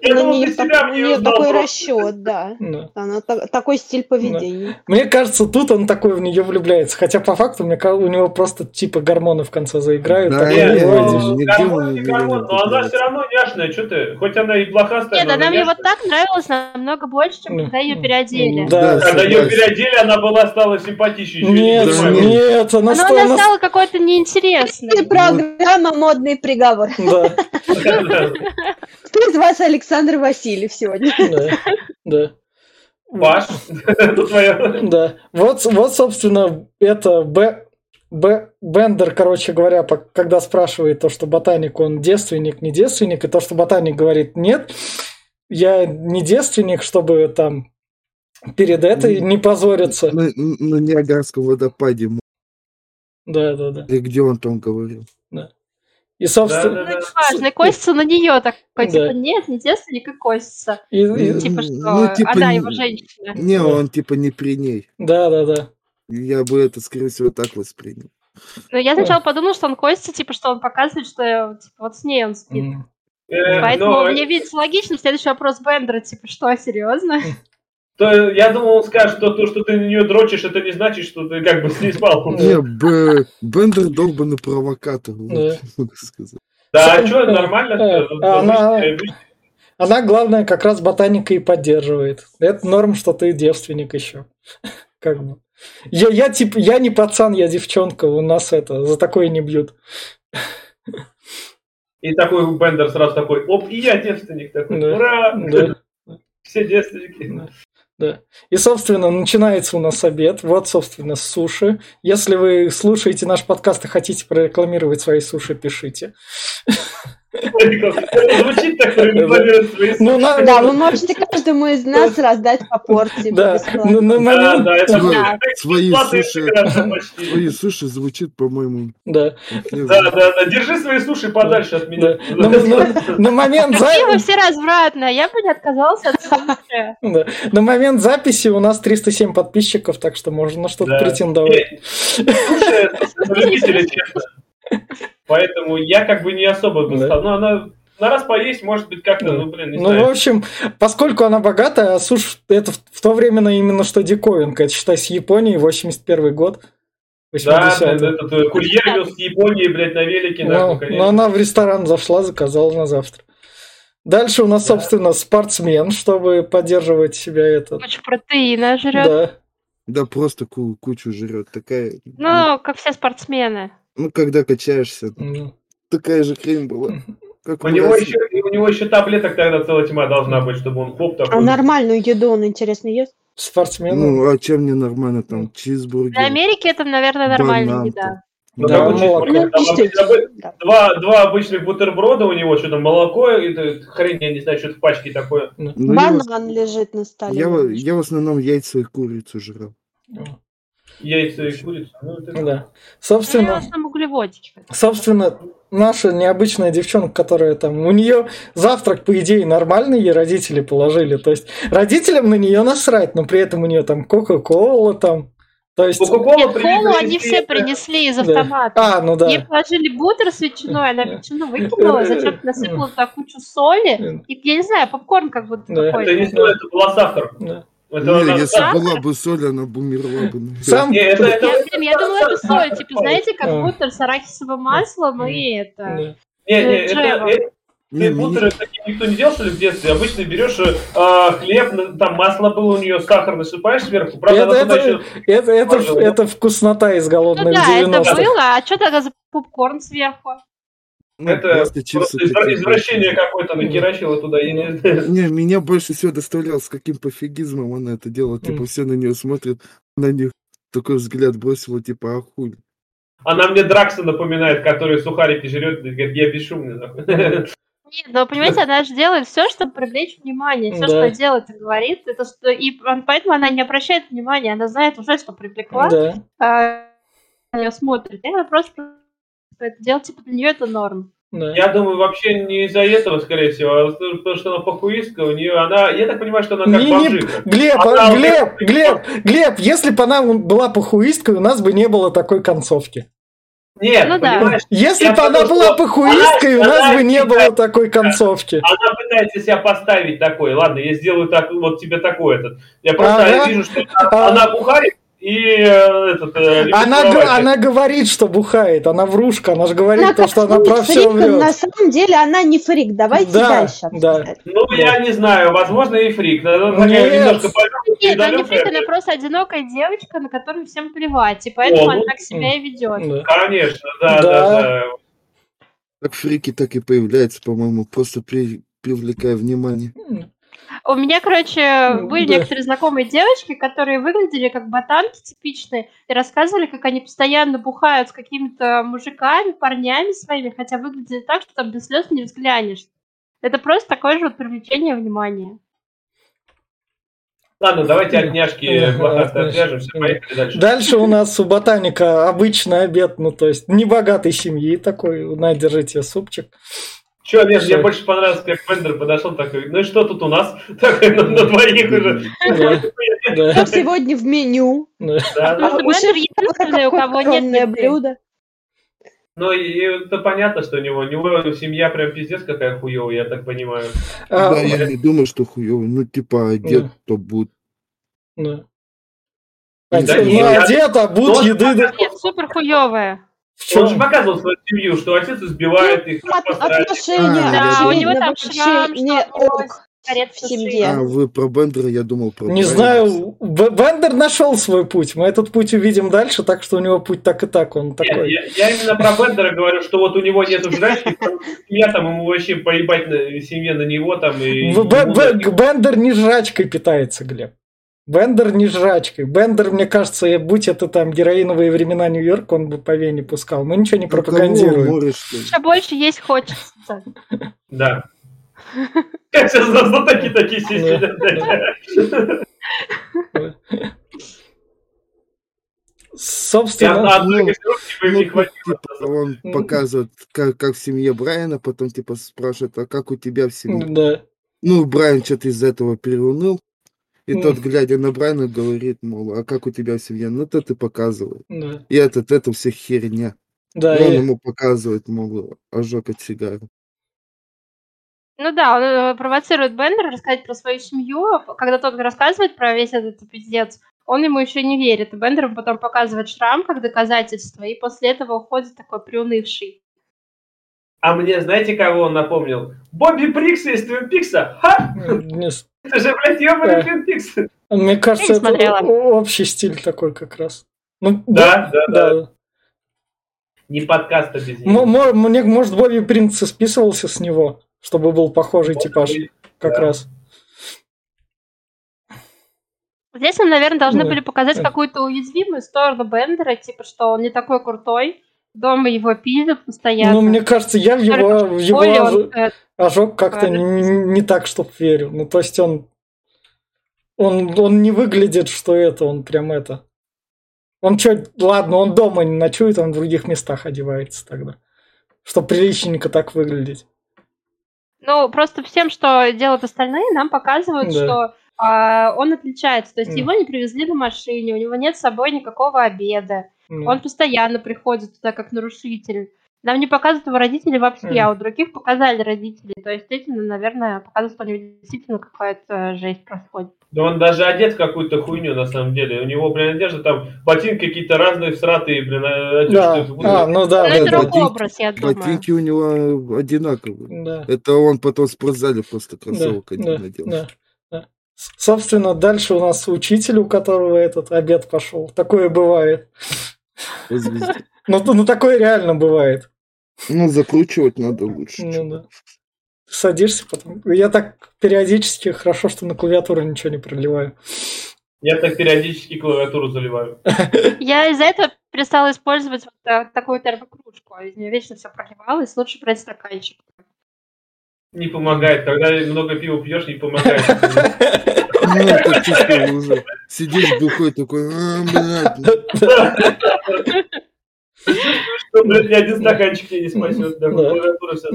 Я У думал, ты себя так- в у нее нее сдал такой просто. расчет, да. Да. Она та- такой стиль поведения. Мне кажется, тут он такой в нее влюбляется. Хотя по факту мне у него просто типа гормоны в конце заиграют. Да, ну, гормон он не не гормон, любит но она все равно няшная, что ты? Хоть она и блохастая, Нет, но она мне вот так нравилась намного больше, чем когда ее переодели. Да. Когда ее переодели, она была стала симпатичнее. Нет, нет, она, Но ста- она стала какой-то неинтересной. Программа «Модный приговор». Да, Кто из вас Александр Васильев сегодня? да, да. Это твоя. Да. Вот, вот, собственно, это Б, Б, Бендер, короче говоря, по- когда спрашивает то, что ботаник, он девственник, не девственник, и то, что ботаник говорит, нет, я не девственник, чтобы там перед этой не позориться. На, на Ниагарском водопаде, Да, да, да. или где он там говорил. И, собственно, Ну, Да-да-да. неважно, и косится на нее такой, Да. типа, нет, не девственник, и косится. и- и- Типа, Ну, что типа, она не- его женщина. Не, он типа не при ней. да, да, да. Я бы это, скорее всего, так воспринял. Но я сначала подумала, что он косится, типа, что он показывает, что типа, вот с ней он спит. Э, Поэтому но мне видится логичным следующий вопрос Бендера, типа, что, серьезно? то, я думал, он скажет, что то, что ты на нее дрочишь, это не значит, что ты как бы с ней спал. Не, Бендер долбанный провокатор, Да. могу сказать. Да, а что, нормально? Она, главное, как раз ботаника и поддерживает. Это норм, что ты девственник еще. Как бы. Я, я, типа, я не пацан, я девчонка. У нас это, за такое не бьют. И такой Бендер сразу такой, оп, и я девственник такой, Да. ура! Да, Все девственники. Да. Да. И, собственно, начинается у нас обед. Вот, собственно, суши. Если вы слушаете наш подкаст и хотите прорекламировать свои суши, пишите. Звучит так, Ну, Да, вы можете каждому из нас раздать по порции. Да, ну, на Да, момент- да, это Свои- будет свои суши. суши звучит, по-моему, да. Да, да, да, держи свои суши подальше от меня. Да. На, на момент за- Какие вы все развратные, я бы не отказался от суши. да. на момент записи у нас 307 подписчиков, так что можно на что-то Да. претендовать. Суши это на любителя, честно. Поэтому я как бы не особо бы Да. стал. Ну, она на раз поесть, может быть, как-то, Да. ну, блин, не Ну, в знаю. общем, поскольку она богатая, а сушь это в, в то время на именно что диковинка. Это, считай, с Японии, 81 год. Да, 80 блин, этот э, курьер вез с Японии, блядь, на велике, но, нахуй, но конечно. она в ресторан зашла, заказала на завтра. Дальше у нас, Да. собственно, спортсмен, чтобы поддерживать себя этот. Куча протеина жрет. Да. Да просто ку- кучу жрет. Такая... Ну, как все спортсмены. Ну, когда качаешься, Ну, такая же хрень была. Как У в него, еще, и у него еще таблеток тогда целая тьма должна быть, чтобы он хоп А такой. нормальную еду он, интересно, ест? Спортсмен. Ну, а чем не нормально там? Чизбургер. Для Америки это, наверное, нормальная еда. Ну, Да, там молоко. Ну, там. Два, два обычных бутерброда у него, что-то молоко, и это хрень, я не знаю, что-то в пачке такое. Ну, я, Банан лежит на столе. я, в- я в основном яйца и курицу жрал. Яйца и курица. Ну, это... Да. Ну, Собственно, углеводики. собственно, наша необычная девчонка, которая там, у нее завтрак, по идее, нормальный, ей родители положили. То есть родителям на нее насрать, но при этом у нее там Кока-Кола там. То есть... Кока-кола колу они все принесли из Да. автомата. А, ну да. Ей положили бутер с ветчиной, она ветчину выкинула, зачем насыпала туда кучу соли. И, я не знаю, попкорн как будто Да. такой. Это не соль, это была сахар. Да. Это Не, она- если была бы соль, она бы умерла бы. Сам Не, это, это- Я, блин, я думала, это соль. Типа, знаете, как А. бутер с арахисовым маслом и это... Да. не, не, это, Джема. э, Не, ты бутеры такие никто не делал, что ли, в детстве? Обычно берешь э, а, хлеб, там масло было у нее, сахар насыпаешь сверху. Правда, Это, это, еще... это, это, это вкуснота из Ну голодных да, это 90-х. было. А что тогда за попкорн сверху? Ну, Это просто такие. извращение какое-то накирачило туда, я не знаю. Не, меня больше всего доставляло, с каким пофигизмом она это делала. Типа, Мгм. все на нее смотрят, на них такой взгляд бросила, типа, а хуй. Она мне Дракса напоминает, который сухарики жрет, и говорит, я бесшумный. Нет, но понимаете, она же делает все, чтобы привлечь внимание. Все, Да. что делает и говорит, это что. И поэтому она не обращает внимания, она знает уже, что привлекла. Да. а, на нее смотрит. И она просто это делает, типа, для нее это норм. Да. Я думаю, вообще не из-за этого, скорее всего, а потому что она похуистка, у нее, она, я так понимаю, что она как Не- не-. Глеб, Она а, вот Глеб, Глеб, Глеб, если бы она была похуисткой, у нас бы не было такой концовки. Нет, Ну да. понимаешь, Если бы она была что похуисткой, у она- нас она бы не было такой концовки. она пытается себя поставить такой, ладно, я сделаю так, вот тебе такой этот. Я просто Ага. вижу, что А- она бухарит и э, этот... э, Она, она говорит, что бухает, она врушка, она же говорит, то, как что она про фрик, все но на врет. самом деле она не фрик. Давайте Да, дальше да. Ну, я не знаю, возможно, и фрик. Она такая Нет. немножко и Нет, она не фрик, она просто одинокая девочка, на которую всем плевать. И поэтому О, она ну, так себя и ведет. Да. Конечно, да, Да. да, да. Как фрики, так и появляется, по-моему, просто при- привлекая внимание. У меня, короче, Ну, были да. некоторые знакомые девочки, которые выглядели как ботанки типичные и рассказывали, как они постоянно бухают с какими-то мужиками, парнями своими, хотя выглядели так, что там без слез не взглянешь. Это просто такое же вот привлечение внимания. Ладно, давайте от няшки блохастой поехали дальше. Дальше у нас у ботаника обычный обед, ну то есть небогатой семьи такой, на, держите супчик. Че, нет, Всё. мне больше понравилось, как Бендер подошел такой, ну и что тут у нас? Такой на, на двоих уже. Что сегодня в меню? у Бендер единственный, у кого нет блюдо. Ну и это понятно, что у него, у него семья прям пиздец какая хуевая, я так понимаю. А, Да, я не думаю, что хуёвый. Ну, типа, одет, Да. то будет. да. Да Одет- нет, ну, я- одет, а будь еды. Нет, супер хуевая. В Он же чем? показывал свою семью, что отец избивает их. От- отношения, А, Да, у него там вообще шрам, не ок Карет в семье. А, вы про Бендера, я думал про Не Брайана. знаю, Бендер нашел свой путь. Мы этот путь увидим дальше, так что у него путь так и так. Он Нет, такой. я, я именно про Бендера говорю, что вот у него нету жрачки, я там ему вообще поебать на семье на него там и... Б- Б- Бендер не жрачкой питается, Глеб. Бендер не жрачкой. Бендер, мне кажется, будь это там героиновые времена Нью-Йорка, он бы по вене пускал. Мы ничего не кого, пропагандируем. Еще больше есть хочется. Да. Как сейчас за, за такие-такие все Да, сидят, блядь. И Собственно, ну, Ну, типа, он показывает, как, как в семье Брайана, потом, типа, спрашивает, а как у тебя в семье? да. Ну, Брайан что-то из этого переуныл. И тот, глядя на Брайана, говорит, мол, а как у тебя в семье? Ну, то ты показывай. Да, И этот, это все херня. да, И он и- ему показывает, мол, ожог от сигары. Ну да, он э, провоцирует Бендера рассказать про свою семью. Когда тот рассказывает про весь этот пиздец, он ему еще не верит. И Бендер ему потом показывает шрам как доказательство, и после этого уходит такой приунывший. А мне знаете, кого он напомнил? Бобби Прикса из Твин Пикса. Ха! Это же, блядь, ебаный. Твин Пикс. Мне кажется, это общий стиль такой как раз. Ну, Да, да, да. да. Не подкаста без него. Мне, может, Бобби Принц и списывался с него, чтобы был похожий типаж, как раз. Здесь нам, наверное, должны Да. были показать Да. какую-то уязвимую сторону Бендера, типа, что он не такой крутой, дома его пилят постоянно. Ну, мне кажется, я в его, в его ожог, э, ожог как-то не, не так, чтоб верю. Ну, то есть он, он, он не выглядит, что это, он прям это. Он что, ладно, он дома не ночует, он в других местах одевается тогда. Чтоб приличненько так выглядеть. Ну, просто всем, что делают остальные, нам показывают, Да. что а, он отличается. То есть Мгм. его не привезли на машине, у него нет с собой никакого обеда. Ну, Он постоянно приходит туда как нарушитель. Нам не показывают его родители вообще, Мгм. а у других показали родителей. То есть этим, наверное, показывают, что у него действительно какая-то жесть происходит. Да он даже одет в какую-то хуйню, на самом деле. У него, блин, одежда там, ботинки какие-то разные, всратые, блин, да. одежды. А, ну да, Ну, да, это да, другой образ, я думаю. Ботинки у него одинаковые. да. Это он потом в спортзале просто Да, кроссовок один да, надел. да, да. Собственно, дальше у нас учитель, у которого этот обед пошел. Такое бывает. Ну, ну такое реально бывает. Ну, закручивать надо лучше. Ну да. Садишься потом. Я так периодически хорошо, что на клавиатуру ничего не проливаю. Я так периодически клавиатуру заливаю. Я из-за этого перестала использовать вот э, такую термокружку. а Из нее вечно все проливалось. Лучше брать стаканчик. Не помогает. Когда много пива пьешь, не помогает. Это чисто уже. Сидишь бухой такой, а, блядь. Что, блядь, ни один стаканчик тебе не спасет. Да, клавиатура вся.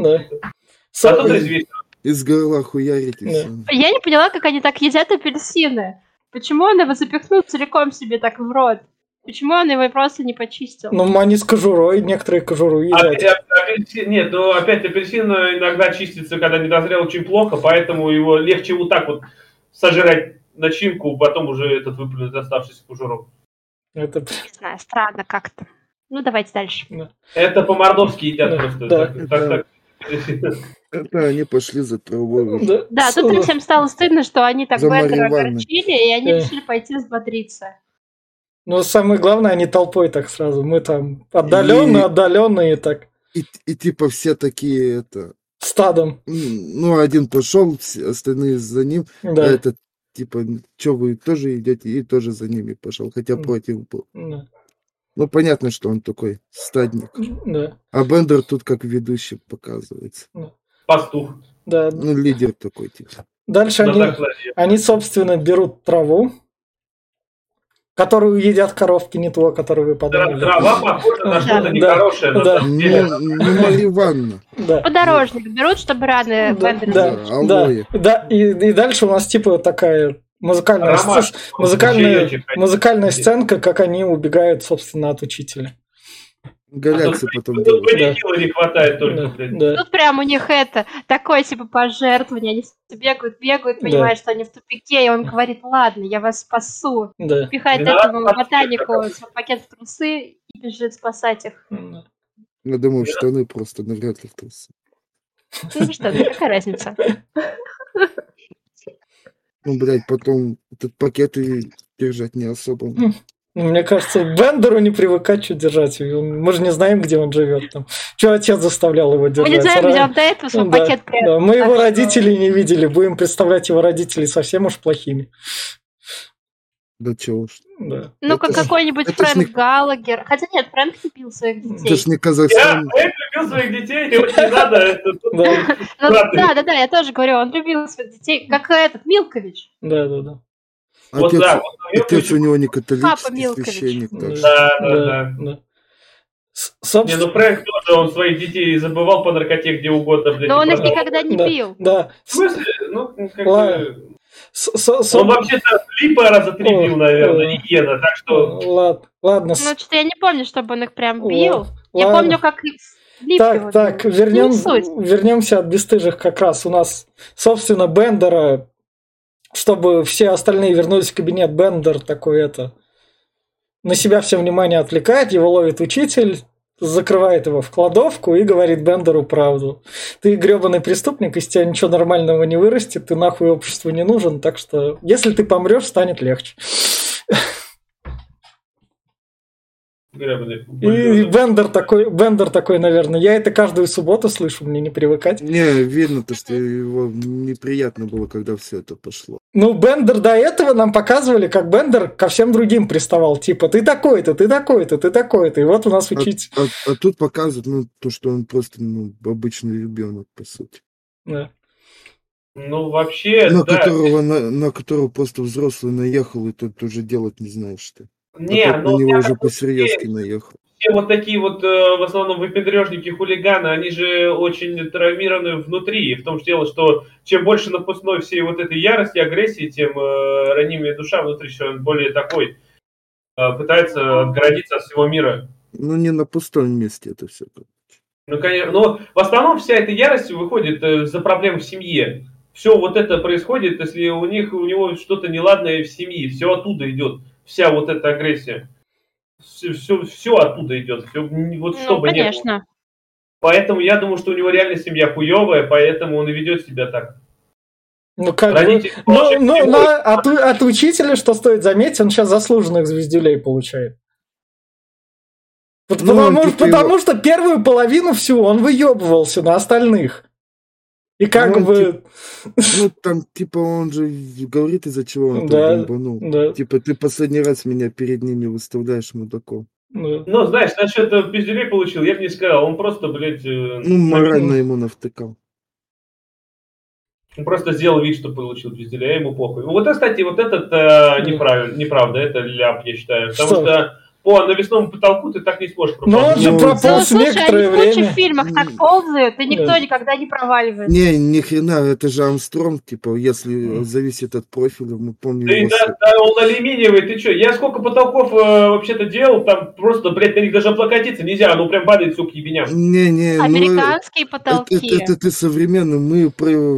А тут известно. Из горла всё. Я не поняла, как они так едят апельсины. Почему он его запихнул целиком себе так в рот? Почему он его просто не почистил? Ну, они с кожурой, некоторые кожуру А- едят. а- апельсин- Нет, ну опять апельсин иногда чистится, когда не дозрел очень плохо, поэтому его легче вот так вот сожрать начинку, потом уже этот выплюнуть оставшийся кожурок. Это... Не знаю, странно как-то. Ну, давайте дальше. Это по-мордовски едят Да, просто. да. Так, так, так. Это они пошли за травой. Да, Да, тут им всем стало стыдно, что они так Бендера огорчили, и они Да. решили пойти взбодриться. Но самое главное, они толпой так сразу. Мы там отдаленные, И- отдаленные так. И, и типа все такие, это... Стадом. Ну, один пошел, остальные за ним. А Да. этот, типа, что вы тоже идете? И тоже за ними пошел. Хотя против был. Да. Ну, понятно, что он такой стадник. Да. А Бендер тут как ведущий показывается. Пастух. Да. Ну, лидер такой, типа. Дальше они, докладе. они, собственно, берут траву, которую едят коровки, не ту, о которой вы подумали. Трава похожа на Да. что-то Да. нехорошее, Да. Марья Ивановна. Да. Подорожник берут, чтобы раны Да, да. и, дальше у нас типа такая музыкальная, Ромашка. сц- музыкальная, музыкальная сценка, как они убегают, собственно, от учителя. Галяксы А потом Тут делают. паникила не хватает только, Да, блядь. да. Тут прям у них это, такое типа пожертвование, они бегают, бегают, понимают, что они в тупике, и он говорит, ладно, я вас спасу. да. Пихает надо этому ботанику пакет в трусы и бежит спасать их. Я думаю, в штаны просто навряд ли в трусы. Ну что, ну какая разница? Ну, блядь, потом этот пакет и держать не особо. Мне кажется, Бендеру не привыкать, что держать. Мы же не знаем, где он живет там. Че отец заставлял его Мы держать? не знаем, Ра- где он до этого свой да, пакет да, Мы его что- родителей не видели, будем представлять его родителей совсем уж плохими. Да чего уж. Да. Ну, Это как какой-нибудь это Фрэнк не- Галлагер. Хотя нет, Фрэнк любил своих Это детей. ж не Казахстан. я любил своих детей, вот не надо это. тут- Да, Ну, да, да, да, я тоже говорю, он любил своих детей, как этот Милкович. да, да, да. Вот Отец, да, вот отец у него не католический священник. так Да, да, да. да. С- Не, Собственно, ну Фрэнк тоже, он своих детей забывал по наркоте где угодно, блядь. Но он их никогда не да, бил. да. В смысле? Ну, как бы... С- с- с- Он вообще-то Липа раза три О, бил, наверное, не Гена, так что... Ладно, ладно. Ну, что-то я не помню, чтобы он их прям Ладно, бил. Я ладно. помню, как Лип его Так, так, бил. вернем, вернемся от бесстыжих как раз. У нас, собственно, Бендера, чтобы все остальные вернулись в кабинет, Бендер такой это на себя все внимание отвлекает, его ловит учитель, закрывает его в кладовку и говорит Бендеру правду. Ты гребаный преступник, из тебя ничего нормального не вырастет, ты нахуй обществу не нужен, так что если ты помрешь, станет легче. Гребаный И. Бендер такой, Бендер такой, наверное, я это каждую субботу слышу, мне не привыкать. Не, видно то, что его неприятно было, когда все это пошло. Ну, Бендер до этого нам показывали, как Бендер ко всем другим приставал. Типа, ты такой-то, ты такой-то, ты такой-то. И вот у нас А, учить. а- а тут показывают, ну, то, что он просто, ну, обычный ребенок, по сути. Да. Ну, вообще, На да. которого, на, на которого просто взрослый наехал, и тут уже делать не знаешь что. Не, а ну, на него уже по-серьезки наехал. все вот такие вот, э, в основном, выпендрежники, хулиганы, они же очень травмированы внутри. В том дело, что чем больше напускной всей вот этой ярости, агрессии, тем э, ранимее душа внутри, что он более такой, э, пытается отгородиться от всего мира. Ну, не на пустом месте это все. Ну, конечно, но в основном вся эта ярость выходит э, за проблем в семье. Все вот это происходит, если у них у него что-то неладное в семье, все оттуда идет, вся вот эта агрессия. Все, все, все оттуда идет, все, вот Ну, что бы ни было. конечно. Поэтому я думаю, что у него реально семья хуевая, поэтому он и ведет себя так. Ну, как бы... Ну, ну, на- от, от учителя, что стоит заметить, он сейчас заслуженных звездюлей получает. Вот Ну, потому, типа потому что первую половину всю он выебывался на остальных. И как Ну, бы... Ну, там, типа, он же говорит, из-за чего он Да, там бомбанул. Да, Типа, ты последний раз меня перед ними выставляешь мудаком. да. Ну, знаешь, насчет э, пизделей получил, я бы не сказал. Он просто, блядь, э, Ну, морально ему навтыкал. он просто сделал вид, что получил пизделя, ему похуй. Вот, это, кстати, вот этот э, неправильно, неправда, это ляп, я считаю. Потому Что? что по навесному потолку ты так не сможешь Но он проползти. же Ну, Ну, прополз слушай, они некоторое в куче время. фильмах так ползают, и никто Да. никогда не проваливается. Не, ни хрена, это же Армстронг, типа, если зависит от профиля, мы помним Да, его да, да, он алюминиевый, ты что? Я сколько потолков э, вообще-то делал, там просто, блядь, на них даже облокотиться нельзя, оно прям падает все к ебеням. Не, не, ну, Американские это, потолки. это, это ты современный, мы,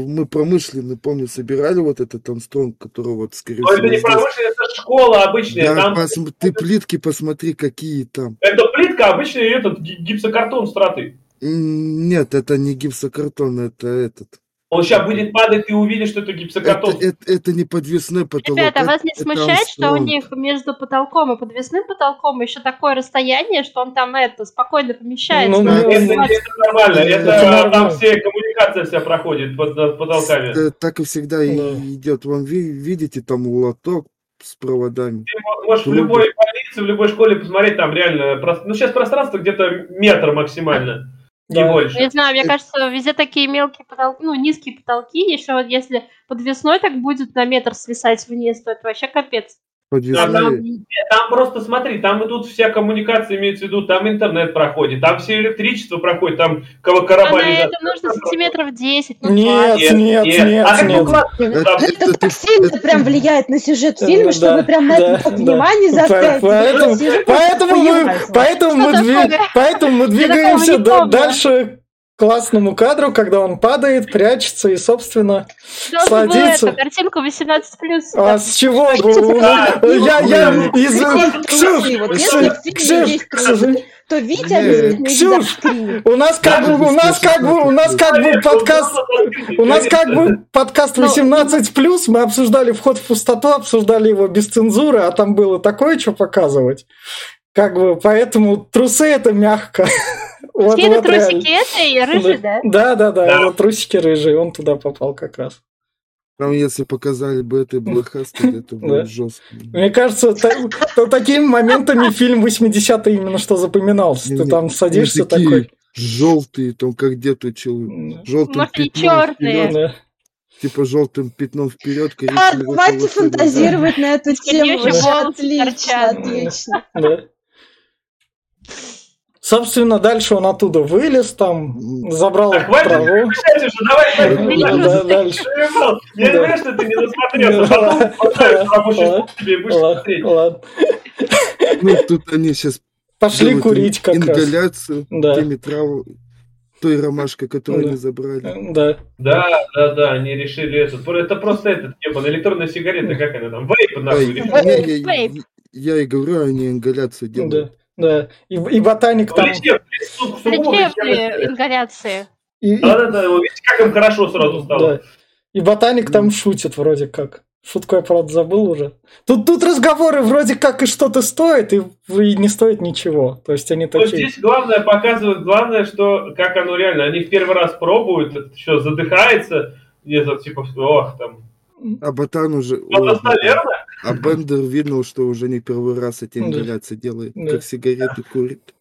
мы промышленный, помню, собирали вот этот Армстронг, который вот, скорее Но это не здесь. промышленная, это школа обычная. Да, Там пос- ты плитки посмотри, какие там. это плитка, обычный этот ги- гипсокартон страты. Нет, это не гипсокартон, это этот. Он сейчас будет падать, ты увидишь, что это гипсокартон. Это, это, это не подвесной потолок. Ребята, это- вас не это смущает, что у них между потолком и подвесным потолком еще такое расстояние, что он там это спокойно помещается? Ну, на ну, Это, 20 это нормально, это, Это нормально. там все коммуникация вся проходит под потолками. Э, Так и всегда и Да. идет. Вон, ви- видите, там лоток с проводами. Ты мо- можешь в Трубы. любой больнице, в любой школе посмотреть, там реально, ну сейчас пространство где-то метр максимально. Не Да. больше. Не знаю, мне Это- кажется, везде такие мелкие потолки, ну, низкие потолки. Еще вот если под весной так будет на метр свисать вниз, то это вообще капец. Да, там, там просто смотри, там идут вся коммуникация, имеется в виду, там интернет проходит, там все электричество проходит, там кого А короба на это нужно сантиметров 10, ну, Нет, 20. нет, Нет, нет, а нет. Это- Там- Это это- так сильно прям влияет на сюжет фильма, что вы прям на этом внимание заостряете. Поэтому, мы, двигаемся дальше к классному кадру, когда он падает, прячется и, собственно, Должен был садится. это, картинку 18+. а с чего? Да. Я, я из... Ксюш, Ксюш, то Витя Ксюш, у нас как бы, у нас как бы, у нас как бы подкаст, у нас как бы подкаст Ну, 18 плюс, мы обсуждали вход в пустоту, обсуждали его без цензуры, а там было такое, что показывать. Как бы, поэтому трусы это мягко. Вот, Какие-то вот реально. трусики это и рыжий, да? Да, да, да, Да. вот трусики рыжие, он туда попал как раз. Там, если показали бы это блэкхастер, это Да. было жестко. Мне кажется, то такими моментами фильм 80-й именно что запоминался. Ты там садишься такой. Желтые, там как где-то человек. Желтым да. типа желтым пятном вперед. А, давайте фантазировать на эту тему. Отлично, отлично. Собственно, дальше он оттуда вылез, там, забрал Так, хватит траву. уже, давай, давай, Да, дальше. Я Да. говорю, что ты не насмотрелся. Да. Потом поставишь рабочий Ладно. стул тебе и будешь Ладно, смотреть. ладно. Ну, тут они сейчас Пошли курить как раз. ингаляцию Да. теми трав... той ромашкой, которую Да. они забрали. Да. Да, да, да, они решили этот. Это просто этот, ебаный, электронная сигарета, как она там, вейп, нахуй. Не, я, Вейп. я и говорю, они ингаляцию делают. Да. И, и ботаник там. Лечебные, ингаляции. Да, да, да, вот видите, как им хорошо сразу стало. да. И ботаник там шутит вроде как. Шутку я, правда, забыл уже. Тут, тут разговоры вроде как и что-то стоит, и, и не стоит ничего. То есть они Вот такие... здесь главное показывают, главное, что как оно реально. Они в первый раз пробуют, это еще задыхается, это типа, ох, там. А Ботан уже... Ну, ой, достоверно. А Бендер видно, что уже не первый раз эти Да. ингаляции делает, Да. как сигареты курит.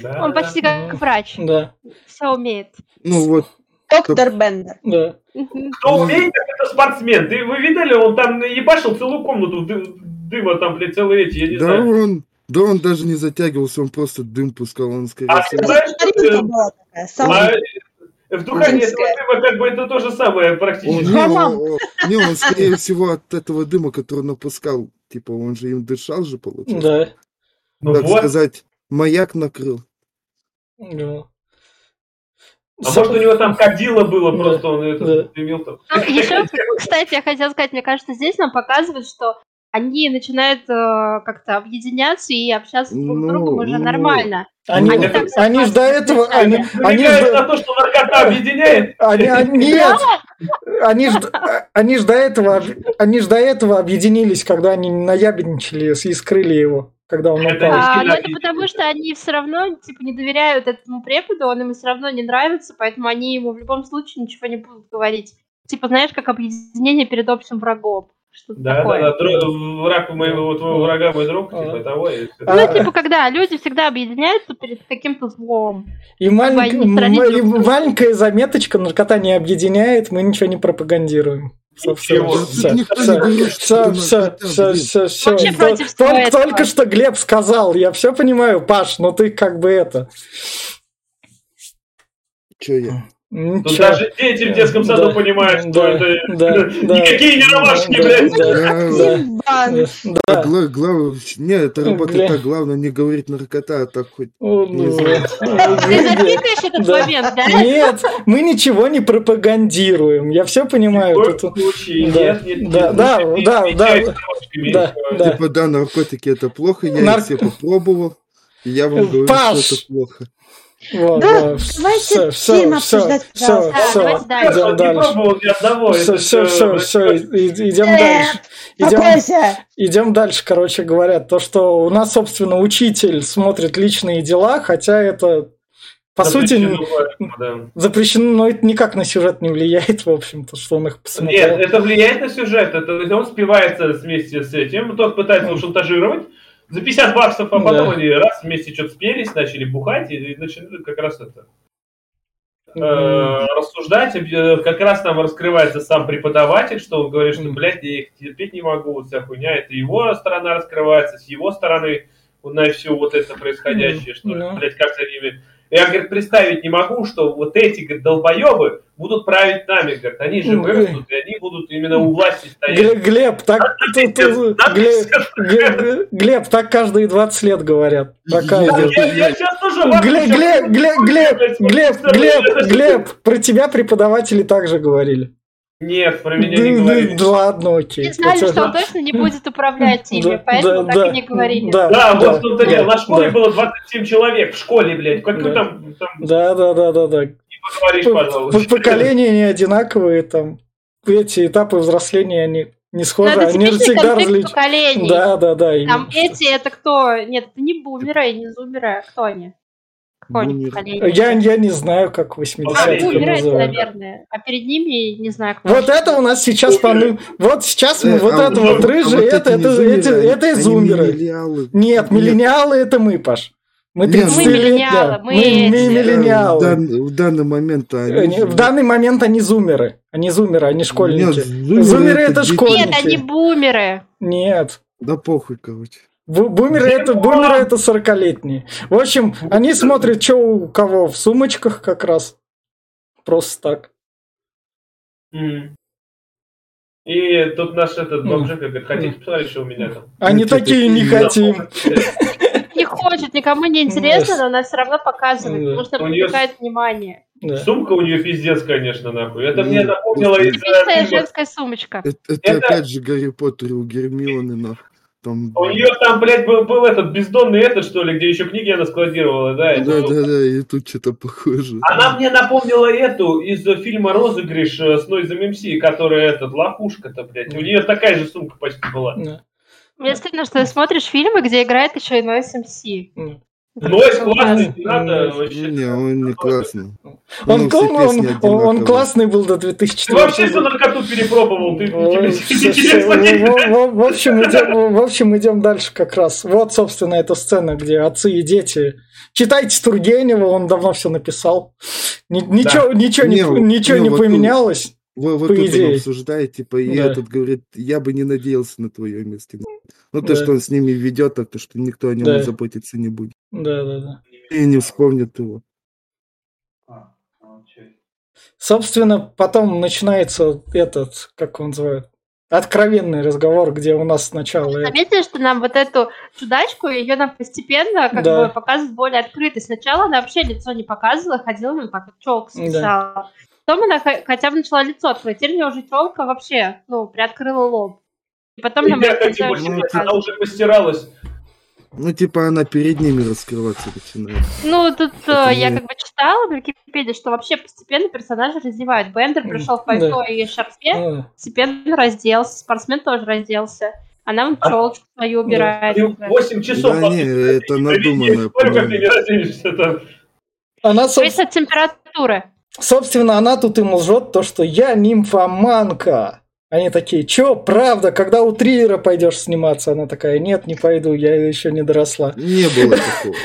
Да, Он да. почти как врач. Да, Все умеет. Ну вот, Доктор Бендер. да. Кто умеет, так это спортсмен. Ты, вы видели, он там ебашил целую комнату ды- дыма, там, блядь, целые эти, я не да знаю. он, да он даже не затягивался, он просто дым пускал, он скорее А всего... знаешь, А, в духане этого дыма как бы это то же самое Он, практически. не, он, он- не, он, скорее всего, от этого дыма, который он напускал, типа, он же им дышал же, получается. Да. Ну Так вот. сказать, маяк накрыл. да. А может у него там кадило было, Да, просто он это да. дымил там. Ну, еще, кстати, я хотела сказать, мне кажется, здесь нам показывают, что они начинают э, как-то объединяться и общаться друг с Ну, другом уже ну. нормально. Они, Они так они ж до этого... Они, они, ж Намекает до- на то, что наркота объединяет. Они, они- нет, они ж, они ж до этого, они ж до этого объединились, когда они наябедничали и скрыли его, когда он упал. А, ну, это потому, что они все равно типа не доверяют этому преподу, он им все равно не нравится, поэтому они ему в любом случае ничего не будут говорить. Типа, знаешь, как объединение перед общим врагом. Что-то Да, да, такое. да. Дро- Враг моего, твоего врага мой друг, А. типа того. и. А, Ну, типа, когда люди всегда объединяются перед каким-то злом. И, малень- они м- традиции и маленькая заметочка, наркота не объединяет, мы ничего не пропагандируем. То- против всего Только этого. только что Глеб сказал, я все понимаю, Паш, но ты как бы это... Че я? Тут Ничего. даже дети в детском саду Да, понимают, что да, это да, да. никакие не ромашки, Да, блядь. да, Да, да, Димбан. да. Гла- главное, не, это работает так, главное не говорить наркота, а так хоть О, Не ну, знаю. Ты запикаешь этот Да. момент, да? Нет, мы ничего не пропагандируем. Я все понимаю. В коем случае Да, нет, нет, да, нет. да, Ну, да, да, ромашками, да, да. Типа, да, наркотики это плохо, я их все попробовал, я вам говорю, Паш! что это плохо. Вот, Да, да, давайте обсуждать, пожалуйста. Да, всё, давайте дальше. идем дальше. Все, все, все, все, идем дальше. Идем, идем дальше, короче говоря. То, что у нас, собственно, учитель смотрит личные дела, хотя это, по сути, запрещено, да. запрещено, но это никак на сюжет не влияет, в общем-то, что он их посмотрел. Нет, это влияет на сюжет. Это он спивается вместе с этим. Тот пытается его шантажировать. За 50 баксов, а потом Да. они раз вместе что-то спелись, начали бухать, и, и начали как раз это. э, рассуждать, э, как раз там раскрывается сам преподаватель, что он говорит, что, блядь, я их терпеть не могу, вот вся хуйня, это его сторона раскрывается, с его стороны на все вот это происходящее, что, Ну. блядь, как за ними... Я, говорит, представить не могу, что вот эти, говорит, долбоебы будут править нами, говорит, они же Ну, вырастут, и они будут именно у власти стоять. Глеб, Глеб, так, ты- ты- Глеб, так каждые 20 лет говорят. Я- сейчас тоже... Глеб, Глеб, Глеб, Глеб, Глеб, Глеб, про тебя преподаватели также говорили. Нет, про меня Да, не да, говорили. да ладно, окей. Не знали, что он точно не будет управлять ими, поэтому так и не говорили. Да, вот в том-то да, дело. На школе было 27 человек, в школе, блядь. Как там, там Да, да, да, да, да. Поколения не одинаковые, там эти этапы взросления они не Но схожи, Ну, это они же всегда различны. поколений. Да, да, да. Там эти, это кто? Нет, это не бумеры, не зумеры, а кто они? Поколение? Я, я не знаю, как А, 80-е бумеры это, называют. наверное. А перед ними, не знаю, кто. Вот это у нас сейчас пану... Вот сейчас мы, Э, вот а это вот- рыжие, это, это, это они зумеры. Нет, миллениалы это мы, Паш. Мы Нет, 30 мы лет, миллениалы, да. мы Мы, мы эти. Э, В, миллениалы. дан- в данный момент они... Они- В данный момент они зумеры. Они зумеры, они школьники. Нет, зумеры, Зумеры это дети. школьники. Нет, они бумеры. Нет. Да похуй, короче. Бу- Бумеры это, бумеры это 40-летние. В общем, они смотрят, что у кого в сумочках как раз. Просто так. Мгм. И тут наш этот бомжик говорит, хотите посмотреть, что у меня там? Они Ну, типа, такие не хотим. Не хочет, никому не интересно, но она все равно показывает, потому что привлекает внимание. Да. Сумка у нее пиздец, конечно, нахуй. Это мне напомнило из Типичная фильма. женская сумочка. Это, это Это- опять же Гарри Поттер у Гермионы, нахуй. Там... У нее там, блядь, был, был этот бездонный этот, что ли, где еще книги она складировала, да? это Да, был- да, да, и тут что-то похоже. Она мне напомнила эту из фильма «Розыгрыш» э, с Нойзом МС, которая этот, лохушка-то, блядь. У нее такая же сумка почти была. Да. Мне стыдно, что ты смотришь фильмы, где играет еще и Нойс МС. М. Нойз классный, не надо вообще. Не, он не классный. Он, Ну, все он, он, он- он классный был до Ты 2004 вообще все наркоту перепробовал, ты В общем, идем, в общем, идем дальше как раз. Вот, собственно, эта сцена, где отцы и дети. Читайте Тургенева, он давно все написал. Ни- Ничего, ничего, не, Не, ничего не, поменялось. Вы, вы По тут идее. обсуждаете, типа, и Да. этот говорит, я бы не надеялся на твое место. Ну, то, Да. что он с ними ведет, а то, что никто о нем Да. заботиться не будет. Да, да, да. И не вспомнит его. Собственно, потом начинается этот, как он называет, откровенный разговор, где у нас сначала... Заметили, что нам вот эту чудачку, ее нам постепенно как Да. бы показывают более открыто. Сначала она вообще лицо не показывала, ходила ну, как челку Да. свисала. Потом она хо- хотя бы начала лицо открывать. Теперь у нее уже челка вообще, ну, приоткрыла лоб. И потом нам Я больше знать, она уже постиралась. Ну, типа, она перед ними раскрываться начинает. Ну, тут э, Это я не- как бы читала на Википедии, что вообще постепенно персонажи раздевают. Бендер пришел в пальто и шарфе, А, постепенно разделся, спортсмен тоже разделся. Она вон А- челочку свою убирает. Ты уже. 8 часов Да не, это надуманное, Сколько ты не разденешься там? Она, соб- Зависит от температуры. собственно, она тут им лжет то, что я нимфоманка. Они такие, чё, правда, когда у Триера пойдешь сниматься? Она такая, нет, не пойду, я еще не доросла. Не было такого.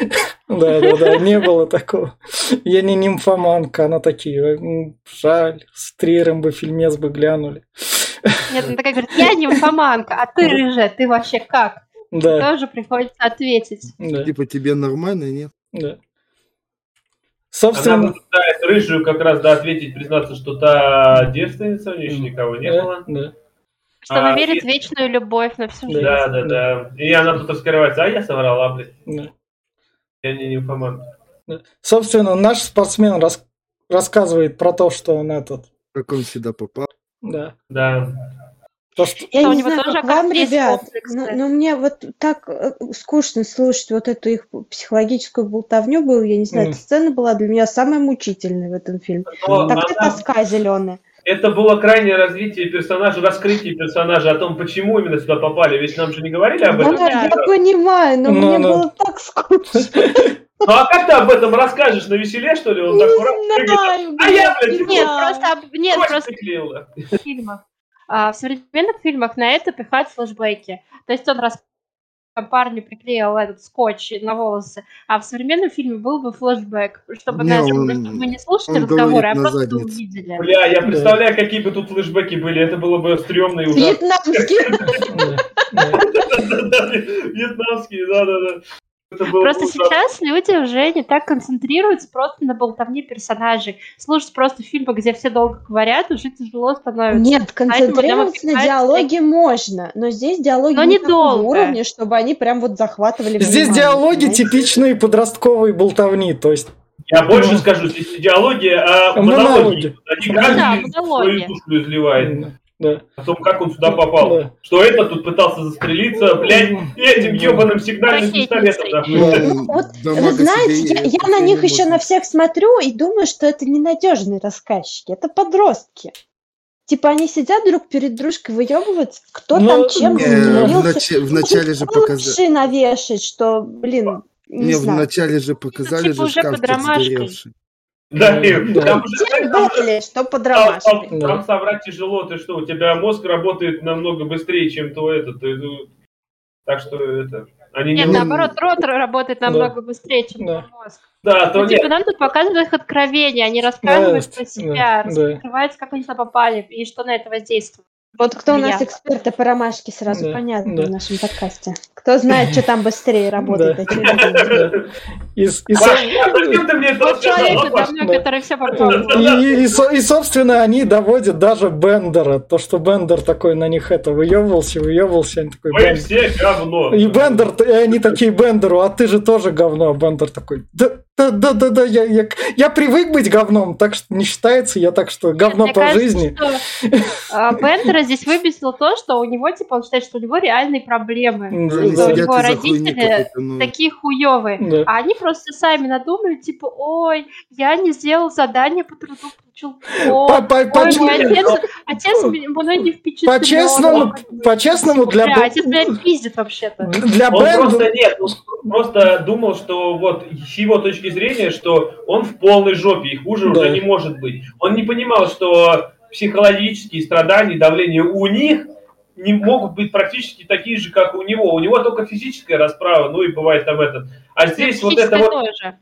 Да, да, да, не было такого. Я не нимфоманка, она такие, «М, жаль, с Триером бы фильмец бы глянули. Нет, она такая говорит, я нимфоманка, а ты рыжая, ты вообще как? Да, Тоже приходится ответить. да, Типа, тебе нормально, нет? да. Она Собственно, пытается рыжую как раз, да, ответить, признаться, что та девственница, у нее еще никого не да, было. да. Что она А, верит в и- вечную любовь на всю Да. жизнь. Да, да, да. И она тут раскрывается, а я соврала, блядь. да. Я не нимфоман. Собственно, наш спортсмен рас- рассказывает про то, что он этот, Как он сюда попал. да, Да. То, что Я не него знаю, тоже как вам, ребят, но, но мне вот так э, скучно слушать вот эту их психологическую болтовню было. Я не знаю, Мгм. эта сцена была для меня самая мучительная в этом фильме. Но Такая она- тоска зеленая. это было крайнее развитие персонажа, раскрытие персонажа о том, почему именно сюда попали. Ведь нам же не говорили об этом. Да, я понимаю, но Ну, мне ну. было так скучно. Ну а как ты об этом расскажешь на веселе, что ли? Он так ура, прыгает. знаю, А я, блядь, не Нет, просто, нет, просто фильмах. А, в современных фильмах на это пихают флешбеки. То есть он там парню приклеил этот скотч на волосы, а в современном фильме был бы флешбэк, чтобы, Не, знаешь, он- чтобы мы не слушали разговоры, а просто заднице. увидели. Бля, я представляю, какие бы тут флешбеки были. Это было бы стрёмно и ужасно. Да, да. Да-да-да, Вьетнамские, да-да-да. Просто сейчас люди уже не так концентрируются просто на болтовне персонажей. Слушать просто фильмы, где все долго говорят, уже тяжело становится. Нет, концентрироваться на диалоге можно, но здесь диалоги Но не такого уровня, чтобы они прям вот захватывали Здесь внимание, диалоги понимаете? типичные подростковой болтовни, то есть Я больше Ну. скажу, здесь идеология, а Монологи. Они Да, каждый свою душу изливает. Да, О том, как он сюда попал. да. Что это тут пытался застрелиться, блядь, этим ебаным сигнальным пистолетом. Ну, Вот дамага Вы знаете, я, я на них еще на всех смотрю и думаю, что это ненадежные рассказчики, это подростки. Типа они сидят друг перед дружкой, выебываются, кто Ну, там чем не, в, занимался. начале, в начале же показали. Навешать, что, блин, не, Не, начале же показали типа же уже под шкафчик ромашкой. сгоревший. Да, и Да. там уже, что под там- Да. соврать тяжело, ты что, у тебя мозг работает намного быстрее, чем то это. ты- ну, так что это... Они Нет, не... Наоборот, рот работает намного быстрее, чем Да. твой мозг. Да, то Ну, типа, нет. нам тут показывают их откровения, они рассказывают Да, про себя, да, да. раскрываются, как они туда попали и что на это воздействует. Вот кто у нас Влияние. эксперты по ромашке, сразу Да, понятно да. в нашем подкасте. Кто знает, что там быстрее работает. И, а собственно, они доводят даже Бендера. То, что Бендер такой на них это выебывался, выебывался, они такой, Мы «Бен- все говно. И Бендер, и они такие Бендеру, а ты же тоже говно. А Бендер такой, да, да, да, да, да, я, я, я привык быть говном, так что не считается, я так что говно по кажется, жизни. что, здесь выбесило то, что у него, типа, он считает, что у него реальные проблемы. Ну, да, у него родители ну. Такие хуевые. да. А они просто сами надумали, типа, ой, я не сделал задание по труду, получил По- двойку. по- по- Ой, мой отец, отец мной не впечатлен. По-честному, по-честному для, Бля, Бен- отец меня пиздит вообще-то. для Он Бендера... просто нет, он просто думал, что вот с его точки зрения, что он в полной жопе, и хуже Да. уже не может быть. Он не понимал, что психологические страдания и давление у них не могут быть практически такие же, как у него. У него только физическая расправа, ну и бывает там этот. А здесь вот это Психическое вот тоже.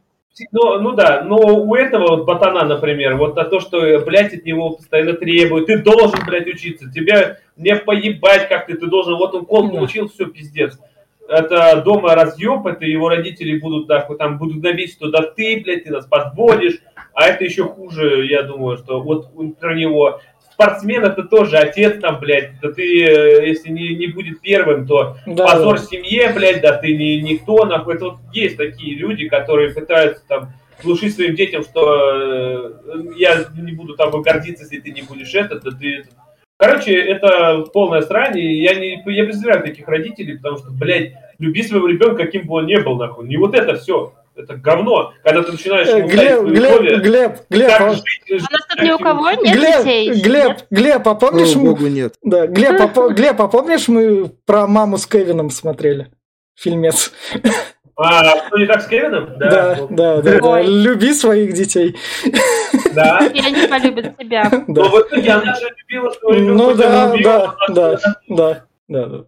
Ну, ну да, но у этого вот ботана, например, вот а то, что, блядь, от него постоянно требуют, ты должен, блядь, учиться, тебя не поебать как ты, ты должен, вот он кол Да. получил, все, пиздец. Это дома разъеб, это его родители будут вот там будут гнобить, что да ты, блядь, ты нас подводишь, а это еще хуже, я думаю, что вот про него. Спортсмен это тоже отец там, блядь, да ты, э, если не, не будет первым, то Да, позор да. семье, блядь, да ты не никто, нахуй. Это вот есть такие люди, которые пытаются там глушить своим детям, что э, я не буду тобой гордиться, если ты не будешь это, да ты... Короче, это полная срань, и я не я представляю таких родителей, потому что, блядь, люби своего ребенка, каким бы он ни был, нахуй. Не вот это все. Это говно. Когда ты начинаешь Э, Глеб, Глеб, условия, Глеб, Глеб, а- жить, У нас тут ни у кого нет детей. Глеб, Глеб, нет? Глеб, а помнишь, Слава мы- богу, нет. да, Глеб, а Глеб, а помнишь, мы про маму с Кевином смотрели? Фильмец. А, что не так с Кевином? Да, да, да, да. Ой. Люби своих детей. Да. И они полюбят тебя. Но Да. в итоге она же любила своего ребенка. Ну да, да, она да, да, да, да.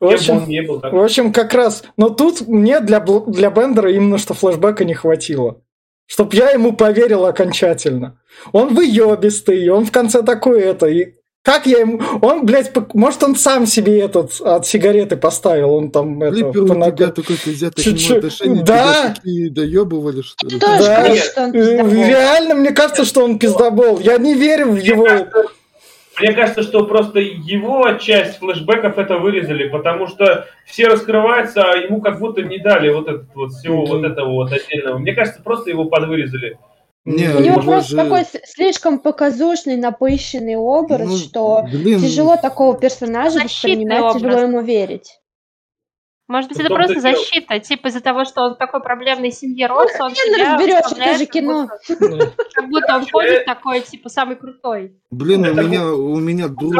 В общем, ни был, так. в общем, как раз, но тут мне для, для Бендера именно что флешбека не хватило. Чтоб я ему поверил окончательно. Он выебистый, он в конце такой это. И как я ему... Он, блядь, пок- может, он сам себе этот от сигареты поставил, он там это... Липер у понаг- тебя такой Чуть-чуть. нему отношения, Да. такие доебывали, что ли? Да. говорит, что он Э, пиздобол. Реально, мне кажется, что он пиздобол. Я не верю в его... Мне кажется, что просто его часть флешбеков это вырезали, потому что все раскрываются, а ему как будто не дали вот это вот всего Да. вот этого вот отдельного. Мне кажется, просто его подвырезали. Не, У него его просто же- такой слишком показушный, напыщенный образ, ну, что блин, тяжело такого персонажа воспринимать, тяжело образ. ему верить. Может быть, это просто дело. защита, типа из-за того, что он в такой проблемной семье рос, он себя разберешь, это же как кино. будто- Как будто он ходит такой, типа, самый крутой. Блин, у Это меня, у меня друг,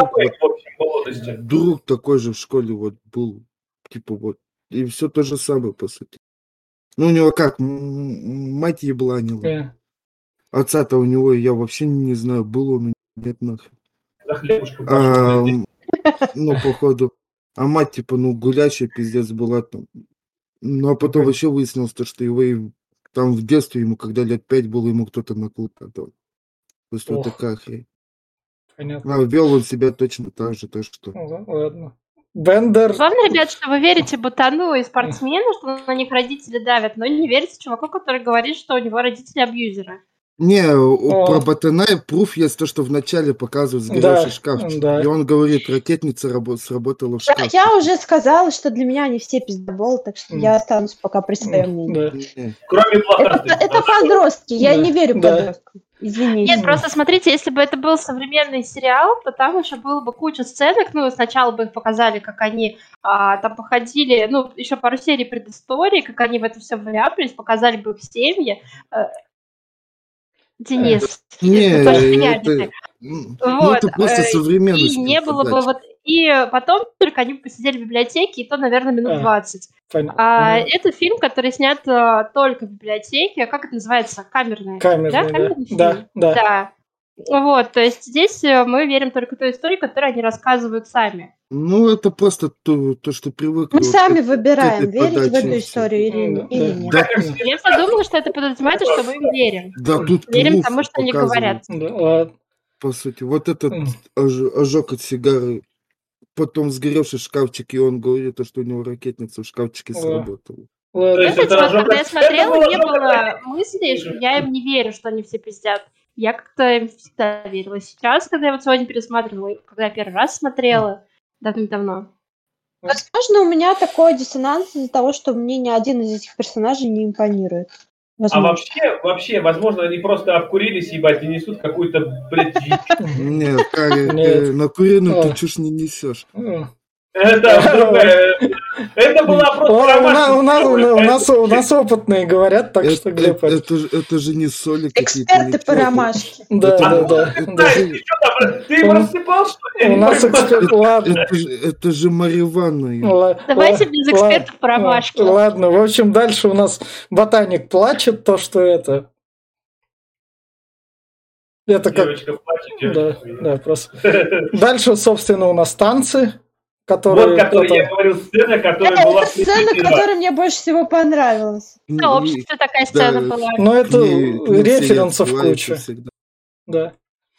друг такой же в школе вот был, типа вот, и все то же самое, по сути. Ну, у него как, мать ебланила. Э, Отца-то у него, я вообще не знаю, был он, нет м, ну, походу. А мать, типа, ну, гулячая пиздец была там. Ну, а потом вообще выяснилось, то, что его и там в детстве ему, когда лет пять было, ему кто-то накрутил. То есть вот Ох. такая хрень. Понятно. А вел он себя точно так же, то что... Ну, Ладно. Бендер. Главное, ребят, что вы верите Бутану и спортсмену, что на них родители давят, но не верите чуваку, который говорит, что у него родители абьюзеры. Не, у- О. про Ботанай пруф есть то, что вначале показывают сгоревший Да, шкафчик. да. И он говорит, ракетница рабо- сработала в Да, шкафе. я уже сказала, что для меня они все пиздоболы, так что М. я останусь пока при своем мнении. Да. Кроме Это, плохоты. это подростки, я Да, не верю да. подросткам. Извините. Нет, просто смотрите, если бы это был современный сериал, то там еще было бы куча сценок. Ну, сначала бы их показали, как они а, там походили, ну, еще пару серий предыстории, как они в это все вляпались, показали бы их семьи. Э, Денис, Не, это тоже это- реальности. м, ну, Вот, это просто э, современность. И не было бы вот... И потом только они посидели в библиотеке, и то, наверное, минут А. 20. Понятно. А, это фильм, который снят а, только в библиотеке. Как это называется? Камерная. Камерный, да? да. Камерный фильм? Да, да. Да. Вот, то есть здесь э, мы верим только той истории, которую они рассказывают сами. Ну, это просто то, то что привыкли. Мы вот сами выбираем, верить в подаче эту и всё. историю или, или да. нет. Да, Я подумала, что это подразумевается, что мы им верим. да тут Верим тому, что они говорят. Да. По сути, вот этот ожог от сигары, потом сгоревший шкафчик, и он говорит, то, что у него ракетница в шкафчике сработала. Знаете, это вот ожог когда я от- смотрела, не было мысли, что я им не верю, что они все пиздят. Я как-то им всегда верила. Сейчас, когда я вот сегодня пересматривала, когда я первый раз смотрела, давным-давно. Возможно, у меня такой диссонанс из-за того, что мне ни один из этих персонажей не импонирует. А Возможно. вообще, вообще, возможно, они просто обкурились, ебать, и несут какую-то, блядь, дичь. Нет, ты на куриную А. ты чушь не несешь. Это. Это была просто у, нас, у, нас, у, нас, у нас опытные говорят, так что это, Глеб... это, это же- это же не соли какие-то. Эксперты по ромашке. Да, А да. ты да. ты что ты им У- нас эксперт... Ладно. Это же, это же Мариванна. Давайте без экспертов по ромашке. ла- Ладно, в общем, дальше у нас ботаник плачет, то, что это... Это как... Плачет, Да, да, просто... Дальше, собственно, у нас танцы, которые... Вот, который это- я говорил, сцена, которая Это, была это сцена, которая мне больше всего понравилась. В сообществе такая сцена была. Ну, это референсов куча. Да.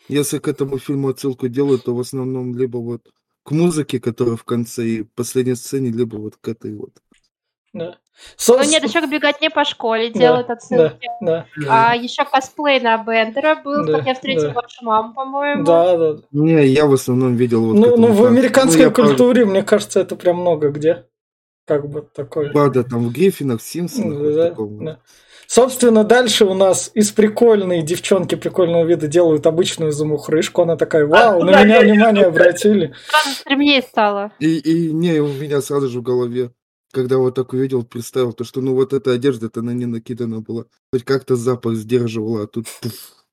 Если к этому фильму отсылку делают, то в основном либо вот к музыке, которая в конце и последней сцене, либо вот к этой вот. Да. Со- Ну нет, еще к беготне по школе Да, делают да, отсылки. да, А еще косплей на Бендера был, Да, как я встретила да. вашу маму, по-моему. да, да. Не, я в основном видел вот Ну, ну, в американской Ну, я культуре, мне кажется, это прям много где. Как бы такое. Правда, там в Гриффинах, в Симпсонах, вот Да, таком. да. Собственно, дальше у нас из прикольной девчонки прикольного вида делают обычную замухрышку. Она такая, вау, на куда меня я внимание обратили. Сразу стремнее стало. И, и не, у меня сразу же в голове, когда вот так увидел, представил, то, что ну вот эта одежда-то на не накидана была. Хоть как-то запах сдерживала, а тут пуф.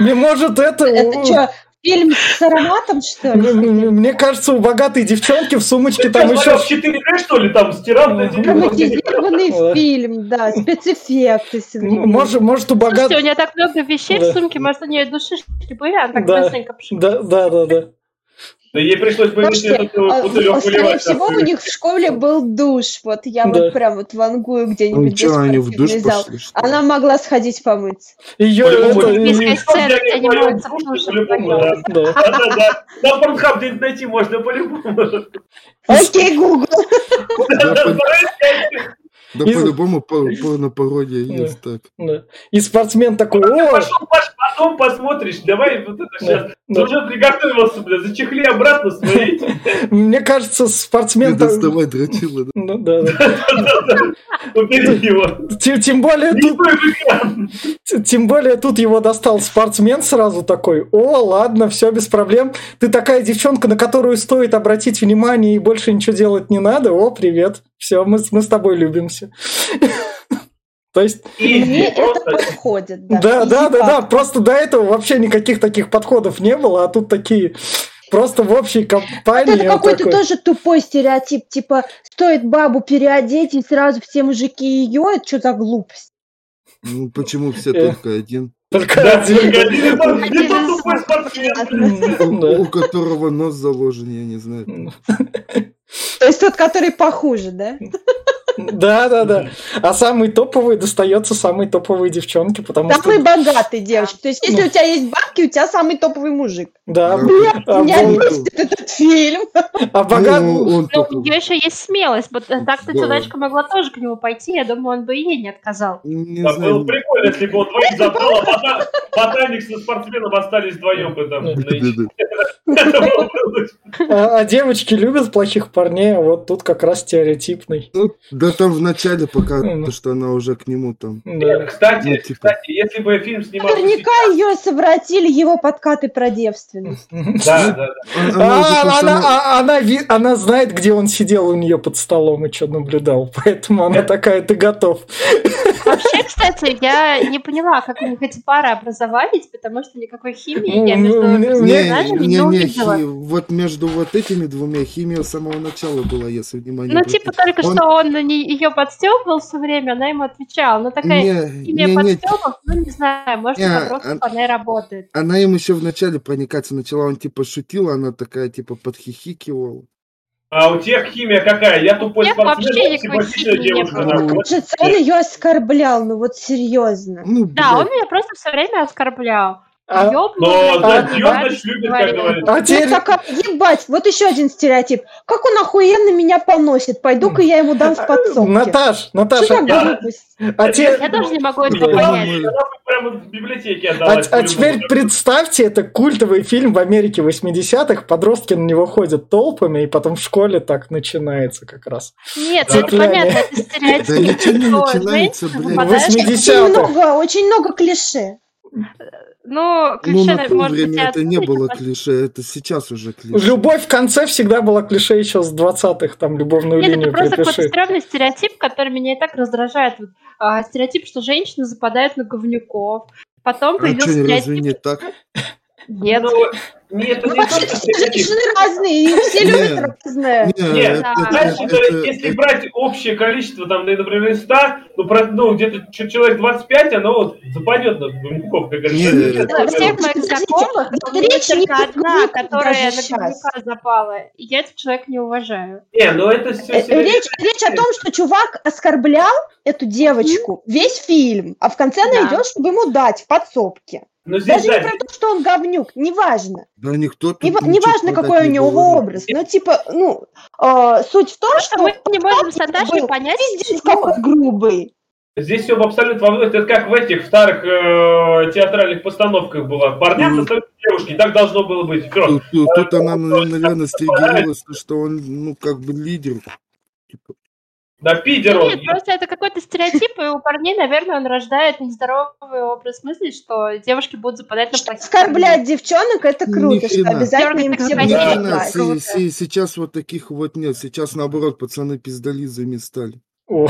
Мне может это... Это что, фильм с ароматом, что ли? Мне кажется, у богатой девчонки в сумочке там еще... смотрел 4D, что ли, там, стирал? Драматизированный фильм, да, спецэффекты. Может, может, у Слушайте, у богатой... нее так много вещей в сумке, может, у нее душишки были, она так быстренько да, да, да. Да ей пришлось бы Слушайте, эту а, бутылек а, скорее всего, у них в школе был душ. Вот я Да. вот прям вот вангую ну где-нибудь где что, они в душ зал. пошли, что? Она могла сходить помыться. Ее это... и- сцена, вдвоем. Да. Да-да-да. На порнхаб где-нибудь найти можно по-любому. Окей, Google. Да, по- Из- по-любому по- порно-пародия Да. есть так. Да. И спортсмен такой, о, Пошел, Паш, потом посмотришь. Давай вот это сейчас. да. Уже приготовился, бля, зачехли обратно свои. мне кажется, Не спортсмен... так- доставай дрочила, да? Ну, да, да. Убери его. Тем, более Не тут, тем более тут его достал спортсмен сразу такой. О, ладно, все без проблем. Ты такая девчонка, на которую стоит обратить внимание и больше ничего делать не надо. О, привет. Все, мы, с- мы с тобой любимся. То есть, Изи, Мне это подходит. да, Да, да, да, да, просто до этого вообще никаких таких подходов не было, а тут такие просто в общей Вот компании. это вот какой-то такой. тоже тупой стереотип. Типа, стоит бабу переодеть, и сразу все мужики ее. Это что за глупость? Ну, почему все Э. только один? Только Да, один. и тот- и тупой спортсмен. У которого нос заложен, я не знаю. То есть тот, который похуже, да? Да, да, да. А самый топовый достается самой топовой девчонке, потому что... Самый богатый девочка. То есть если у тебя есть бабки, у тебя самый топовый мужик. Да, Да. а, Меня бесит этот фильм. а богат... Ну, он Ну, у нее еще есть смелость. Вот э, так-то Да. чудачка могла тоже к нему пойти. Я думаю, он бы и ей не отказал. Не Да, знаю. было прикольно, если бы он двоих забрал, а бота- ботаник со спортсменом остались вдвоем бы там. А, а девочки любят плохих парней, а вот тут как раз стереотипный. Ну, да там в начале пока, Ну. то, что она уже к нему там. Да. Кстати, Ну, типа. кстати, если бы фильм снимался... Наверняка ее совратили его подкаты про девственность. Да, да, да. Она, уже А, а- она знает, где он сидел у нее под столом и что наблюдал, поэтому она такая, ты готов. Вообще, кстати, я не поняла, как у них эти пары образовались, потому что никакой химии я Ну, между ну, персонажами Не, увидела. вот между вот этими двумя химия с самого начала была, если внимание Ну, типа, только что он на ее подстебывал все время, она ему отвечала. Ну, такая Не, химия не, не, подстебов, ну, не знаю, может, Не, это просто а- вполне работает. она им еще вначале проникаться начала, он типа шутил, она такая типа подхихикивала. А у тех химия какая? Я тупой Нет, спортсмен, вообще никакой не девушка. Кажется, он ее оскорблял, ну вот серьезно. Ну, Да, он меня просто все время оскорблял. А- Ёбнул, Но значит, что любит, как говорится. А теперь... такая, ебать, вот еще один стереотип. Как он охуенно меня поносит. Пойду-ка я ему дам в подсобке. Наташ, Что Наташа, за я- глупость? а, те- Я тоже не могу это Да. понять. А- а теперь представьте, это культовый фильм в Америке 80-х, подростки на него ходят толпами, и потом в школе так начинается как раз. Нет, Да. это понятно, это стереотип. Да ничего не что начинается, 80-х. Очень много, очень много клише. Ну, Ну, клише, на то может время это не было клише, это сейчас уже клише. Любовь в конце всегда была клише еще с 20-х, там любовную Нет, это линию просто какой-то стрёмный стереотип, который меня и так раздражает. Вот, а, стереотип, что женщины западают на говнюков. Потом А появился что, разве стереотип... не так? Нет. Ну, нет, это Ну, не вообще, все женщины разные, и все Не. любят разное. Не, Нет, это- да. Знаешь, это- это, это- если это- брать общее количество, там, ну, например, 100, ну, про- ну где-то человек 25, оно вот западет на говнюков, как говорится. Не, Нет, Да, ну, всех ну, моих знакомых, у меня только одна, которая даже на щас. говнюка запала. И я этого человека не уважаю. Не, ну это все... Э, Речь, речь о том, что чувак оскорблял эту девочку весь фильм, а в конце она идет, чтобы ему дать в подсобке. Ну, здесь, Даже не да, про то, что он говнюк, неважно. Да никто тут Не, неважно, какой у не него говорит. образ. Ну, типа, ну, э, суть в том, Просто что мы не можем с Наташей понять, пиздец почему. какой грубый. Здесь все абсолютно во Это как в этих старых э, театральных постановках было. Мгм. достают девушки. Так должно было быть. Тут, тут- тут она, наверное, стригерилась, что он, ну, как бы лидер. Типа, Да, пидер Да он. Нет, просто это какой-то стереотип, и у парней, наверное, он рождает нездоровый образ мысли, что девушки будут западать на Что плохих оскорблять девчонок это Ни круто, что хрена. обязательно им все Ни будет сейчас вот таких вот нет. Сейчас, наоборот, пацаны пиздолизами стали. О,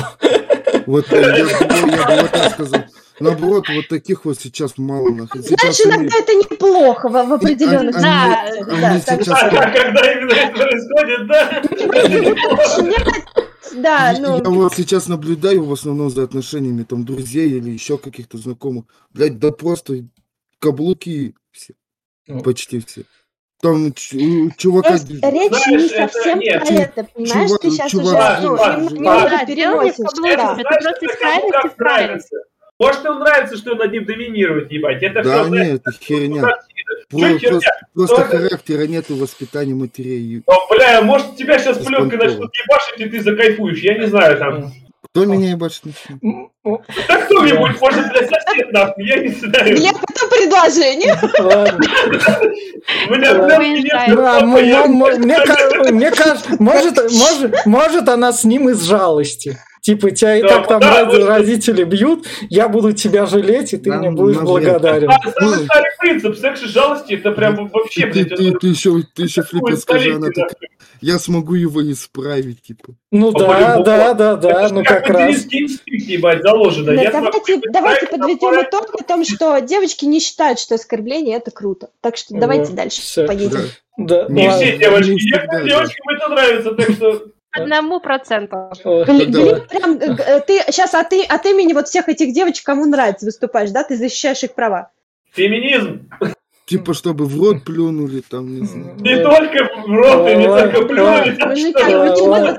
Вот я, бы- я бы вот так сказал. Наоборот, вот таких вот сейчас мало. нахуй. Знаешь, Сейчас они- иногда это неплохо в, в определенных они- Да, они Да, так сейчас- что- А когда именно это происходит, да? Да, Я- ну, Я вот сейчас наблюдаю в основном за отношениями там друзей или еще каких-то знакомых. Блять, да просто каблуки все. Ну. Почти все. Там чувака... Просто речь Знаешь, не это- совсем нет, про это, понимаешь? чувак- Ты сейчас уже чувак- ну, не в переносишь. да. это просто из крайности как в крайность. нравится. Может, ему нравится, что над ним доминирует, ебать. Это Да все, нет, это херня. Про- просто просто характера нету воспитания матерей. О, бля, может, тебя сейчас пленкой начнут ебашить, и ты закайфуешь. Я не знаю, там. Кто меня ебашит Да кто-нибудь, может, для сосед, нахуй, я не знаю. Предложение. нет м- м- мне, ка- мне кажется, может, может, может она с ним из жалости. Типа, тебя и так там родители бьют, я буду тебя жалеть, и ты мне будешь благодарен. А, Самый старый принцип секс и жалости, это прям вообще, Ты, блядь, ты, это еще, такое скажи, она столетие, так, я смогу его исправить, типа. Ну По да, да, да, да, Это ну как раз. Заложено. Да, Я давайте, его давайте подведем направить. итог о том, что девочки не считают, что оскорбление это круто. Так что давайте Вот, дальше всё. поедем. Да. Да, Не ладно. все девочки. Не Некоторым да. девочкам это нравится, так что Одному проценту. Прям, ты сейчас от, от имени вот всех этих девочек, кому нравится, выступаешь, да? Ты защищаешь их права. Феминизм. Типа, чтобы в рот плюнули, там, не знаю. Не только в рот, и не только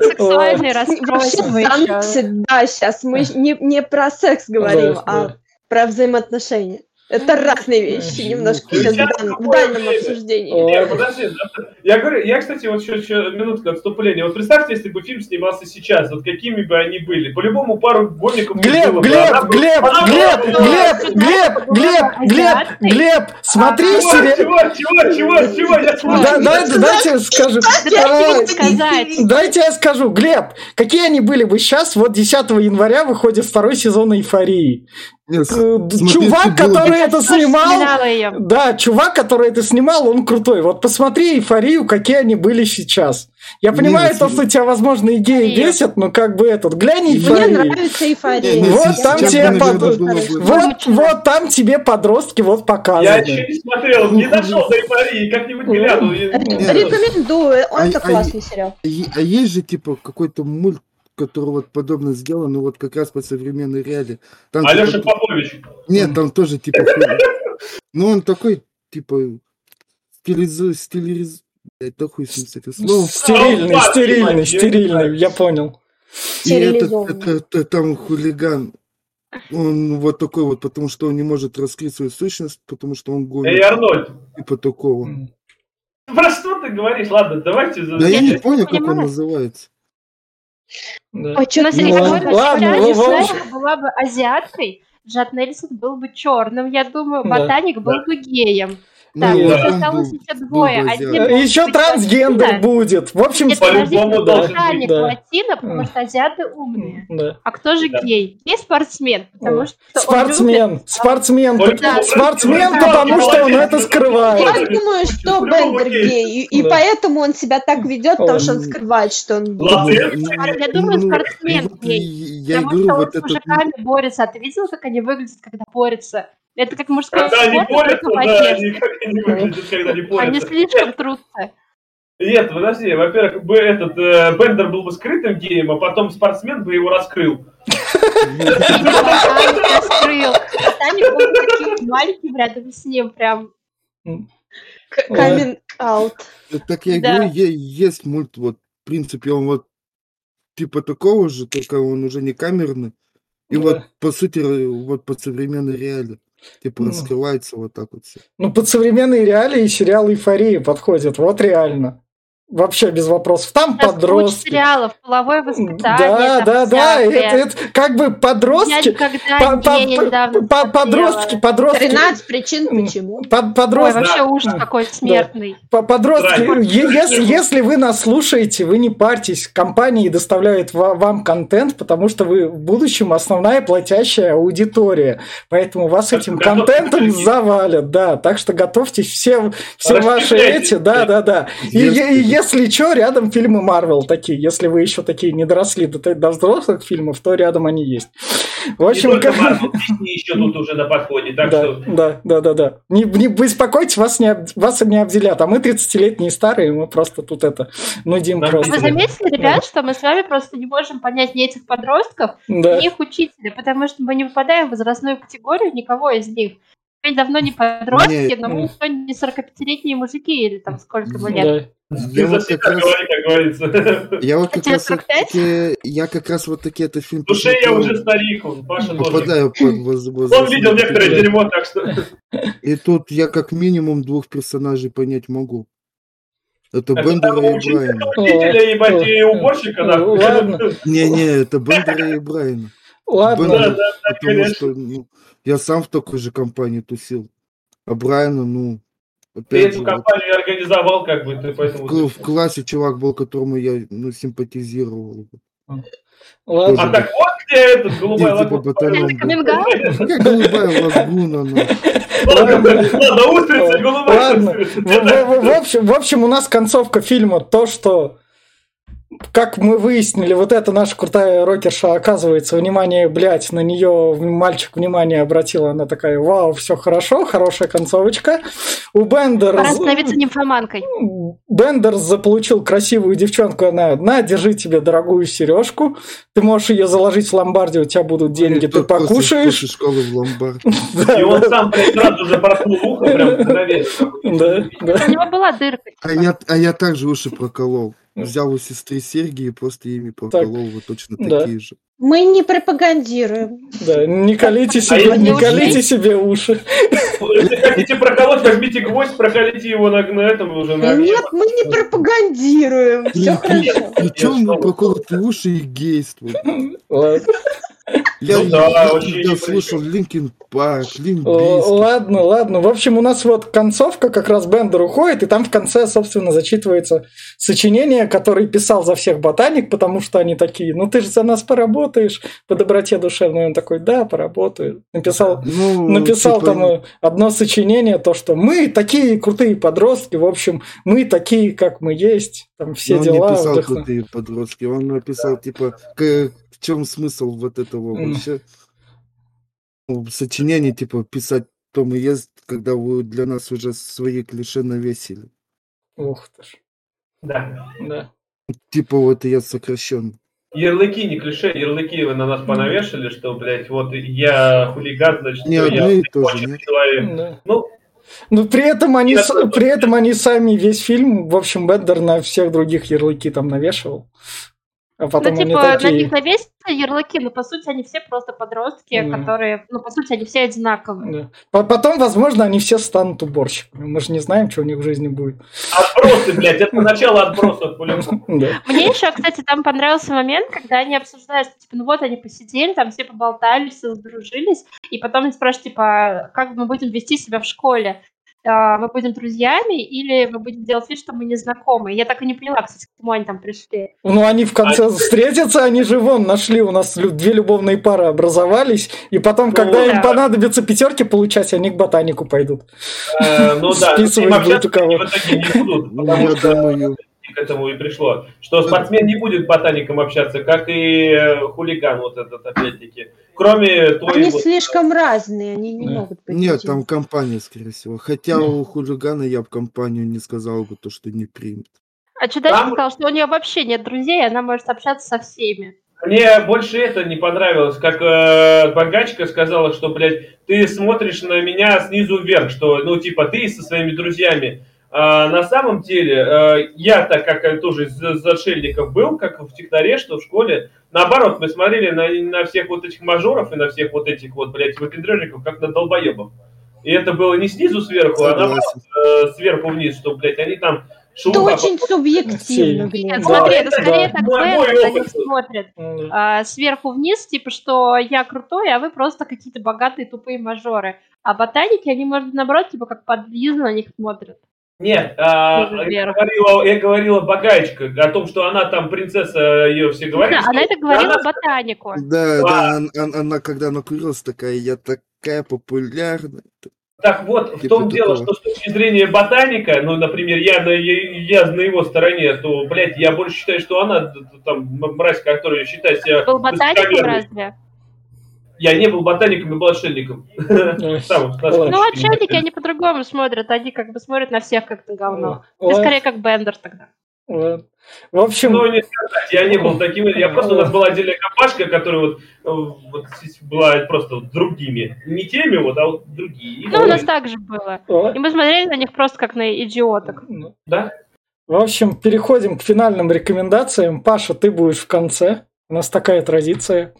Сексуальные Вообще расстройства еще. заносит, да, сейчас мы не, про секс говорим, а про взаимоотношения. Это разные вещи, немножко Ну, сейчас в, данном обсуждении. Подожди, да, я говорю, я, кстати, вот еще, еще минутка отступления. Вот представьте, если бы фильм снимался сейчас, вот какими бы они были. По-любому пару гонников бы Глеб, было. Глеб, бы- Глеб, Глеб, Глеб, Глеб, Глеб, Глеб, Глеб, смотри Чего, сериал. чего, чего, чего, чего, я дай- дайте я скажу. Дайте я скажу. Глеб, какие они были бы сейчас? Вот 10 января выходит второй сезон «Эйфории». Э, Чувак, который это снимал, да, чувак, который это снимал, он крутой. Вот посмотри «Эйфорию», какие они были сейчас. Я понимаю, то, что тебя, возможно, идеи бесят, но как бы этот, глянь Мне «Эйфорию». нравится эйфория. Вот там тебе Вот, вот там подростки вот Я показаны. еще не смотрел, не дошел до эйфории, как-нибудь гляну. Нет. Рекомендую, он А- это а- классный сериал. А А есть же, типа, какой-то мульт, который вот подобно сделан, ну вот как раз по современной реалии. Там, Алеша типа, Попович. Нет, там тоже, типа, ну он такой, типа, стилизу, стилиз... Блядь, да хуй с этим словом. Стерильный, стерильный, стерильный, я понял. И этот, это- там хулиган, он вот такой вот, потому что он не может раскрыть свою сущность, потому что он Эй, гонит, Арнольд, типа такого. про что ты говоришь? Ладно, давайте... Да я не понял, как он называется. Да. Ой, ты если Ну, ладно, Вова. Нельсон была бы азиаткой, Джад Нельсон был бы черным, я думаю, Да. ботаник был бы геем. Ну, Так, вот он осталось еще двое. Один Еще быть трансгендер латино. будет. В общем, Нет, По-любому должен быть, да. латино, потому что азиаты умные. да. А кто же Да. гей? Гей спортсмен, потому что Спортсмен, любит- спортсмен, Да. спортсмен, да, потому что он это скрывает. Я думаю, что Бендер гей. и, и Да. поэтому он себя так ведет, потому что он скрывает, что он гей. Ну, Я думаю, ну, спортсмен гей. Я Потому говорю, что он вот с это... мужиками борется. А ты видел, как они выглядят, когда борются? Это как мужской Когда они спорт, борются, только в да, одежде. они как они выглядят, когда они Они борются. слишком трутся. Нет, подожди, во-первых, бы этот э, Бендер был бы скрытым геем, а потом спортсмен бы его раскрыл. Раскрыл. Ботаник был таким маленьким рядом с ним прям. Камин аут. Так я говорю, есть мульт, вот, в принципе, он вот типа такого же, только он уже не камерный. И вот, по сути, р- вот под современной реалии. Типа Ну. раскрывается вот так вот все. Ну, под современные реалии сериал «Эйфория» подходит. Вот реально. Вообще без вопросов. Там Сейчас куча подростки. сериалов, половое воспитание. Да, там да, да. Это, это как бы Я подростки. никогда по- по- не недавно по- Подростки, подростки. 13 причин почему. Под- Ой, Подростки, вообще ужас какой смертный. По- Подростки, е- если, если вы нас слушаете, вы не парьтесь, компании доставляют ва- вам контент, потому что вы в будущем основная платящая аудитория. Поэтому вас Так этим готовьтесь, контентом завалят, да. Так что готовьтесь все, все ваши эти, да, да, да. И, и если что, рядом фильмы Марвел такие. Если вы еще такие не доросли до, до взрослых фильмов, то рядом они есть. В Не общем, только как- Марвел, Disney еще тут уже на подходе, так да, что... да, да, да, да. Не, не беспокойтесь, вас не, вас не обделят. А мы 30-летние старые, мы просто тут это нудим Нам просто. Вы заметили, ребят, что мы с вами просто не можем понять ни этих подростков, Да. ни их учителя, потому что мы не попадаем в возрастную категорию никого из них. Мы давно не подростки, Не, но мы еще не 45-летние мужики или там сколько мы лет. Да. Я вот как раз, говори, как говорится. я вот А как раз 45? таки, я как раз вот таки этот фильм душе я уже старик, он, Паша тоже. попадаю под воз- Он возраст видел некоторое дерьмо, так что... И тут я как минимум двух персонажей понять могу. Это Бендера того и учителя, Брайана. учителя, ебать, и уборщика, ладно. Не-не, это Бендера и Брайана. Ладно. Да, Бендер, да, да, потому конечно. что ну, я сам в такой же компании тусил. А Брайана, ну, Ты опять эту же, вот, компанию организовал, как бы, ты в, поэтому... кл- в классе чувак был, которому я ну, симпатизировал. Ладно. А так вот где этот голубая Типа лагуна. батальон был. Каминг-аут? Как голубая лагуна. Ладно, устрица, голубая устрица. В, в- в общем, в общем, у нас концовка фильма то, что как мы выяснили, вот эта наша крутая рокерша, оказывается, внимание, блядь, на нее мальчик внимание обратил, она такая, вау, все хорошо, хорошая концовочка. У Бендер... Пора становиться нимфоманкой. Бендер заполучил красивую девчонку, она, на, держи тебе дорогую сережку, ты можешь ее заложить в ломбарде, у тебя будут деньги, ты покушаешь. школы в ломбард. И он сам сразу же проткнул ухо прям. Да, да. У него была дырка. А я, а я также уши проколол. Взял у сестры серьги и просто ими проколол вот точно да. такие же. Мы не пропагандируем. Да, не колите А себе, не колите себе уши. Если хотите проколоть, возьмите гвоздь, проколите его на, на этом уже на. Нет, мы не пропагандируем. Все хорошо. Причем мы проколоты уши и гейство. Ладно. Я, Ну да, я очень слушал Линкин Парк, Ладно, ладно. В общем, у нас вот концовка, как раз Бендер уходит, и там в конце, собственно, зачитывается сочинение, которое писал за всех ботаник, потому что они такие, ну ты же за нас поработаешь по доброте душевной. Он такой, да, поработаю. Написал, Ну, написал типа, там э, одно сочинение, то, что мы такие крутые подростки, в общем, мы такие, как мы есть, там все ну, он дела. не писал вдохну- крутые подростки, он написал, типа, к- в чем смысл вот этого вообще? Ну, Сочинение, типа, писать том и есть, когда вы для нас уже свои клише навесили. Ух ты ж, Да. да. Типа, вот я сокращен. Ярлыки, не клише, ярлыки вы на нас понавешали, что, блядь, вот я хулиган, значит, Не что я одно и то же, очень нет? человек. Да. Ну, Ну, при этом, они, с- тоже. при этом они сами весь фильм, в общем, Бендер на всех других ярлыки там навешивал. А потом ну, они типа, на такие... них навесятся ярлыки, но по сути они все просто подростки, Мгм. которые, ну, по сути, они все одинаковые. Да. По- Потом, возможно, они все станут уборщиками. Мы же не знаем, что у них в жизни будет. отбросы, блядь, это начало отбросов. Да. Мне еще, кстати, там понравился момент, когда они обсуждают, что, типа, ну вот они посидели, там все поболтали, все сдружились, и потом они спрашивают, типа, как мы будем вести себя в школе? А, Мы будем друзьями или мы будем делать вид, что мы не знакомы? Я так и не поняла, кстати, к чему они там пришли. Ну, они в конце встретятся, они же вон нашли, у нас две любовные пары образовались, и потом, когда им да. понадобится пятерки получать, они к ботанику пойдут. Э, Ну да, Списывать будут у кого. Ну, потому я думаю, к этому и пришло. Что спортсмен не будет ботаником общаться, как и э, хулиган вот этот, опять-таки. Кроме той Они вот- слишком разные, они не Да. могут быть. нет, там компания, скорее всего. Хотя у хулигана я в компанию не сказал бы то, что не примет. А Чудачка Там- сказал, что у нее вообще нет друзей, она может общаться со всеми. Мне больше это не понравилось, как э, богачка сказала, что, блядь, ты смотришь на меня снизу вверх, что, ну, типа, ты со своими друзьями. А на самом деле, э, я так как тоже из отшельников был, как в технаре, что в школе, наоборот, мы смотрели на, на всех вот этих мажоров и на всех вот этих вот, блядь, выпендрежников, как на долбоебов. И это было не снизу сверху, а наоборот, э, сверху вниз, что, блядь, они там Это шелуха очень субъективно, Нет. Нет, Да, смотри, это это скорее да. так них опыт. смотрит. М, а, сверху вниз, типа, что я крутой, а вы просто какие-то богатые тупые мажоры. А ботаники, они, может, наоборот, типа, как подлизно на них смотрят. Нет, а, я, говорила, я говорила богачка о том, что она там принцесса, ее все говорят. Да, она это говорила она- ботанику. Да, А. да, он- он- она когда накурилась такая, я такая популярная. Так вот, в Типа том дело, такого. что с точки зрения ботаника, ну, например, я на, я, я на его стороне, то, блядь, я больше считаю, что она там мразь, которая считает себя Был ботаником разве? Я не был ботаником и был отшельником. Ну, отшельники, они по-другому смотрят. Они как бы смотрят на всех как на говно. Ты Ладно, скорее как Бендер тогда. В общем, Ну, не сказать, я не был таким. Я просто, у нас была отдельная компашка, которая вот, э, вот здесь была просто вот другими. Не теми, вот, а вот другие. И Ну, у нас так же было. И мы смотрели на них просто как на идиоток. ну, Да? в общем, переходим к финальным рекомендациям. Паша, ты будешь в конце. У нас такая традиция.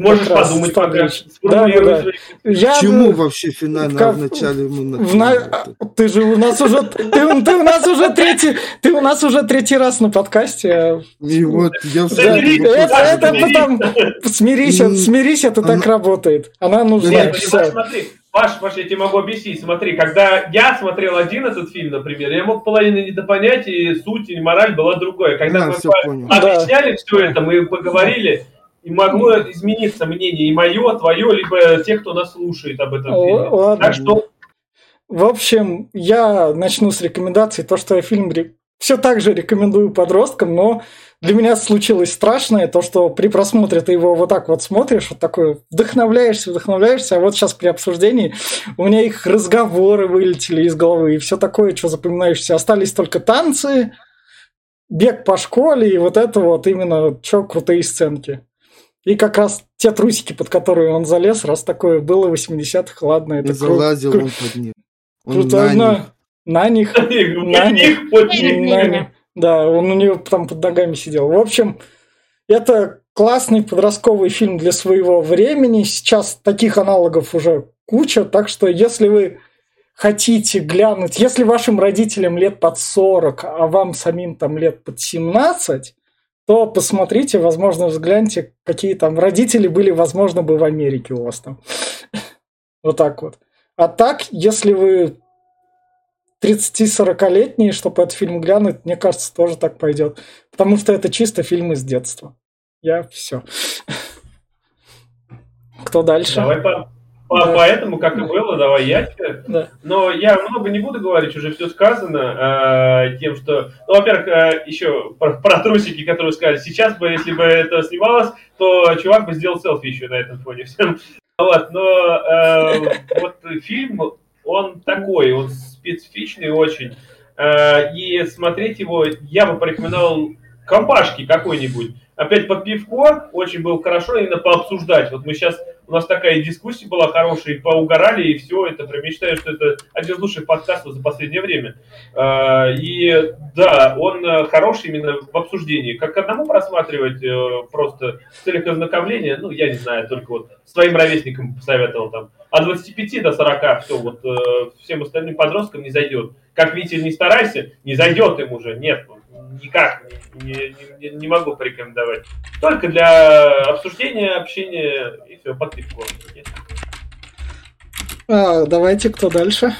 Можешь Как раз подумать пока. Да, да, да. Я Чему вообще финально как- в начале мы В на- это? Ты же у нас уже, ты, ты у нас уже третий, ты у нас уже третий раз на подкасте. а И вот я Да, это, да, это потом смирись, смирись, это так работает. Она нужна. Нет, смотри, Паш, Паш, я тебе могу объяснить. Смотри, когда я смотрел один этот фильм, например, я мог половину недопонять, и суть, и мораль была другое. Когда Да, мы все по- понял. Да. объясняли все это, мы поговорили, и могло измениться мнение и мое, твое, либо тех, кто нас слушает об этом фильме. ладно. Так что В общем, я начну с рекомендаций. То, что я фильм все так же рекомендую подросткам, но для меня случилось страшное, то, что при просмотре ты его вот так вот смотришь, вот такой вдохновляешься, вдохновляешься, а вот сейчас при обсуждении у меня их разговоры вылетели из головы и все такое, что запоминаешься. Остались только танцы, бег по школе и вот это вот именно, что крутые сценки. И как раз те трусики, под которые он залез, раз такое было в 80-х, ладно, это Не залазил кру- он под них. Он круто. на На, них. на них. Под них, под них. На них. Да, он у него там под ногами сидел. В общем, это классный подростковый фильм для своего времени. Сейчас таких аналогов уже куча, так что если вы хотите глянуть, если вашим родителям лет под 40, а вам самим там лет под 17, то посмотрите, возможно, взгляньте, какие там родители были, возможно, бы в Америке у вас там. Вот так вот. А так, если вы 30-40-летние, чтобы этот фильм глянуть, мне кажется, тоже так пойдет. Потому что это чисто фильм из детства. Я все. Кто дальше? Давай Да. поэтому, как и было, давай я теперь. Да. Но я много не буду говорить, уже все сказано э, тем, что... Ну, во-первых, э, еще про, про трусики, которые сказали. Сейчас бы, если бы это снималось, то чувак бы сделал селфи еще на этом фоне всем. Вот, но э, вот фильм, он такой, он специфичный очень. Э, и смотреть его я бы порекомендовал компашки какой-нибудь. Опять под пивко очень было хорошо именно пообсуждать. Вот мы сейчас, у нас такая дискуссия была хорошая, и поугорали, и все это. Прям я считаю, что это один из лучших подкастов за последнее время. Э, И да, он э, хороший именно в обсуждении. Как одному просматривать э, просто в целях ознакомления, ну, я не знаю, только вот своим ровесникам посоветовал там. От 25 до 40 все, вот э, всем остальным подросткам не зайдет. Как видите, не старайся, не зайдет им уже, нет, никак не, не- не- не могу порекомендовать. Только для обсуждения, общения и все, под пивко. Нет. А, давайте, кто дальше?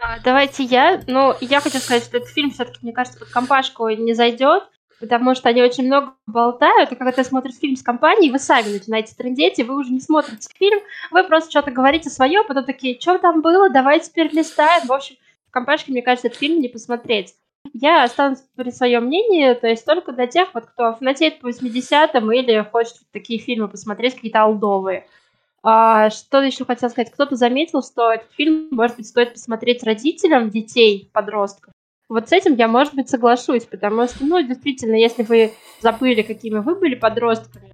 А, Давайте я. Ну, я хочу сказать, что этот фильм все-таки, мне кажется, под компашку не зайдет, потому что они очень много болтают, и когда ты смотришь фильм с компанией, вы сами начинаете трындеть, и вы уже не смотрите фильм, вы просто что-то говорите свое, потом такие, что там было, давайте перелистаем. В общем, в компашке, мне кажется, этот фильм не посмотреть. Я останусь при своем мнении, то есть только для тех, вот, кто фанатеет по 80-м или хочет такие фильмы посмотреть, какие-то олдовые. А, что еще хотел сказать? Кто-то заметил, что этот фильм, может быть, стоит посмотреть родителям детей, подростков. Вот с этим я, может быть, соглашусь, потому что, ну, действительно, если вы забыли, какими вы были подростками,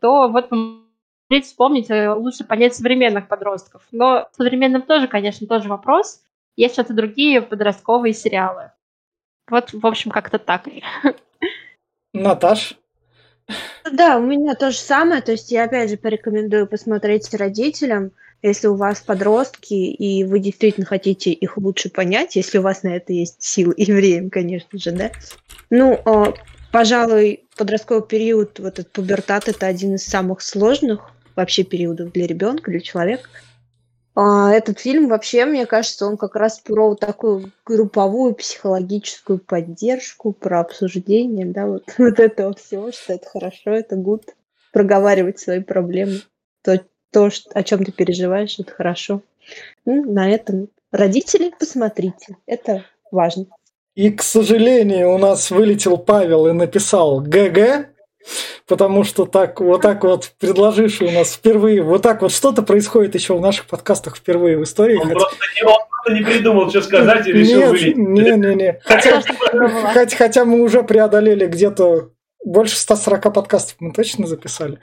то вот посмотреть, вспомнить, э, лучше понять современных подростков. Но современным тоже, конечно, тоже вопрос. Есть что-то другие подростковые сериалы. Вот, в общем, как-то так. Наташ? Да, у меня то же самое. То есть я опять же порекомендую посмотреть родителям, если у вас подростки, и вы действительно хотите их лучше понять, если у вас на это есть силы и время, конечно же, да. Ну, а, пожалуй, подростковый период, вот этот пубертат, это один из самых сложных вообще периодов для ребенка, для человека. А, этот фильм вообще, мне кажется, он как раз про вот такую групповую психологическую поддержку, про обсуждение, да, вот, вот этого всего, что это хорошо, это гуд, проговаривать свои проблемы, то, то что- о чем ты переживаешь, это хорошо. Ну, на этом родители, посмотрите, это важно. И, к сожалению, у нас вылетел Павел и написал ГГ, потому что так вот так вот предложивший у нас впервые, вот так вот что-то происходит еще в наших подкастах впервые в истории. Он хотя- просто, не, он просто не придумал, что сказать, и решил Нет, вылить. не, не, не. Хотя, хотя, хотя мы уже преодолели где-то больше 140 подкастов мы точно записали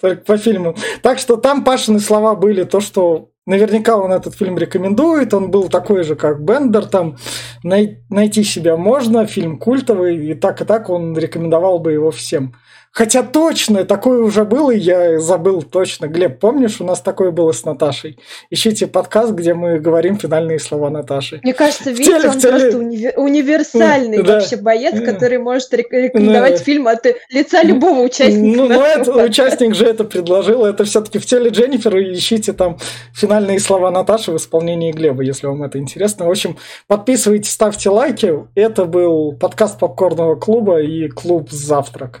Только по фильму. Так что там Пашины слова были то, что наверняка он этот фильм рекомендует. Он был такой же, как Бендер. Там най- найти себя можно. Фильм культовый. И так и так он рекомендовал бы его всем. Хотя точно, такое уже было, я забыл точно. Глеб, помнишь, у нас такое было с Наташей? Ищите подкаст, где мы говорим финальные слова Наташи. Мне кажется, Витя, теле- он теле- просто уни- универсальный Да. вообще боец, который может рек- рекомендовать Да. фильм от лица любого участника. Ну, но нашего это подкаста. участник же это предложил. Это все-таки в теле Дженнифер. Ищите там финальные слова Наташи в исполнении Глеба, если вам это интересно. В общем, подписывайтесь, ставьте лайки. Это был подкаст Попкорного клуба и клуб «Завтрак».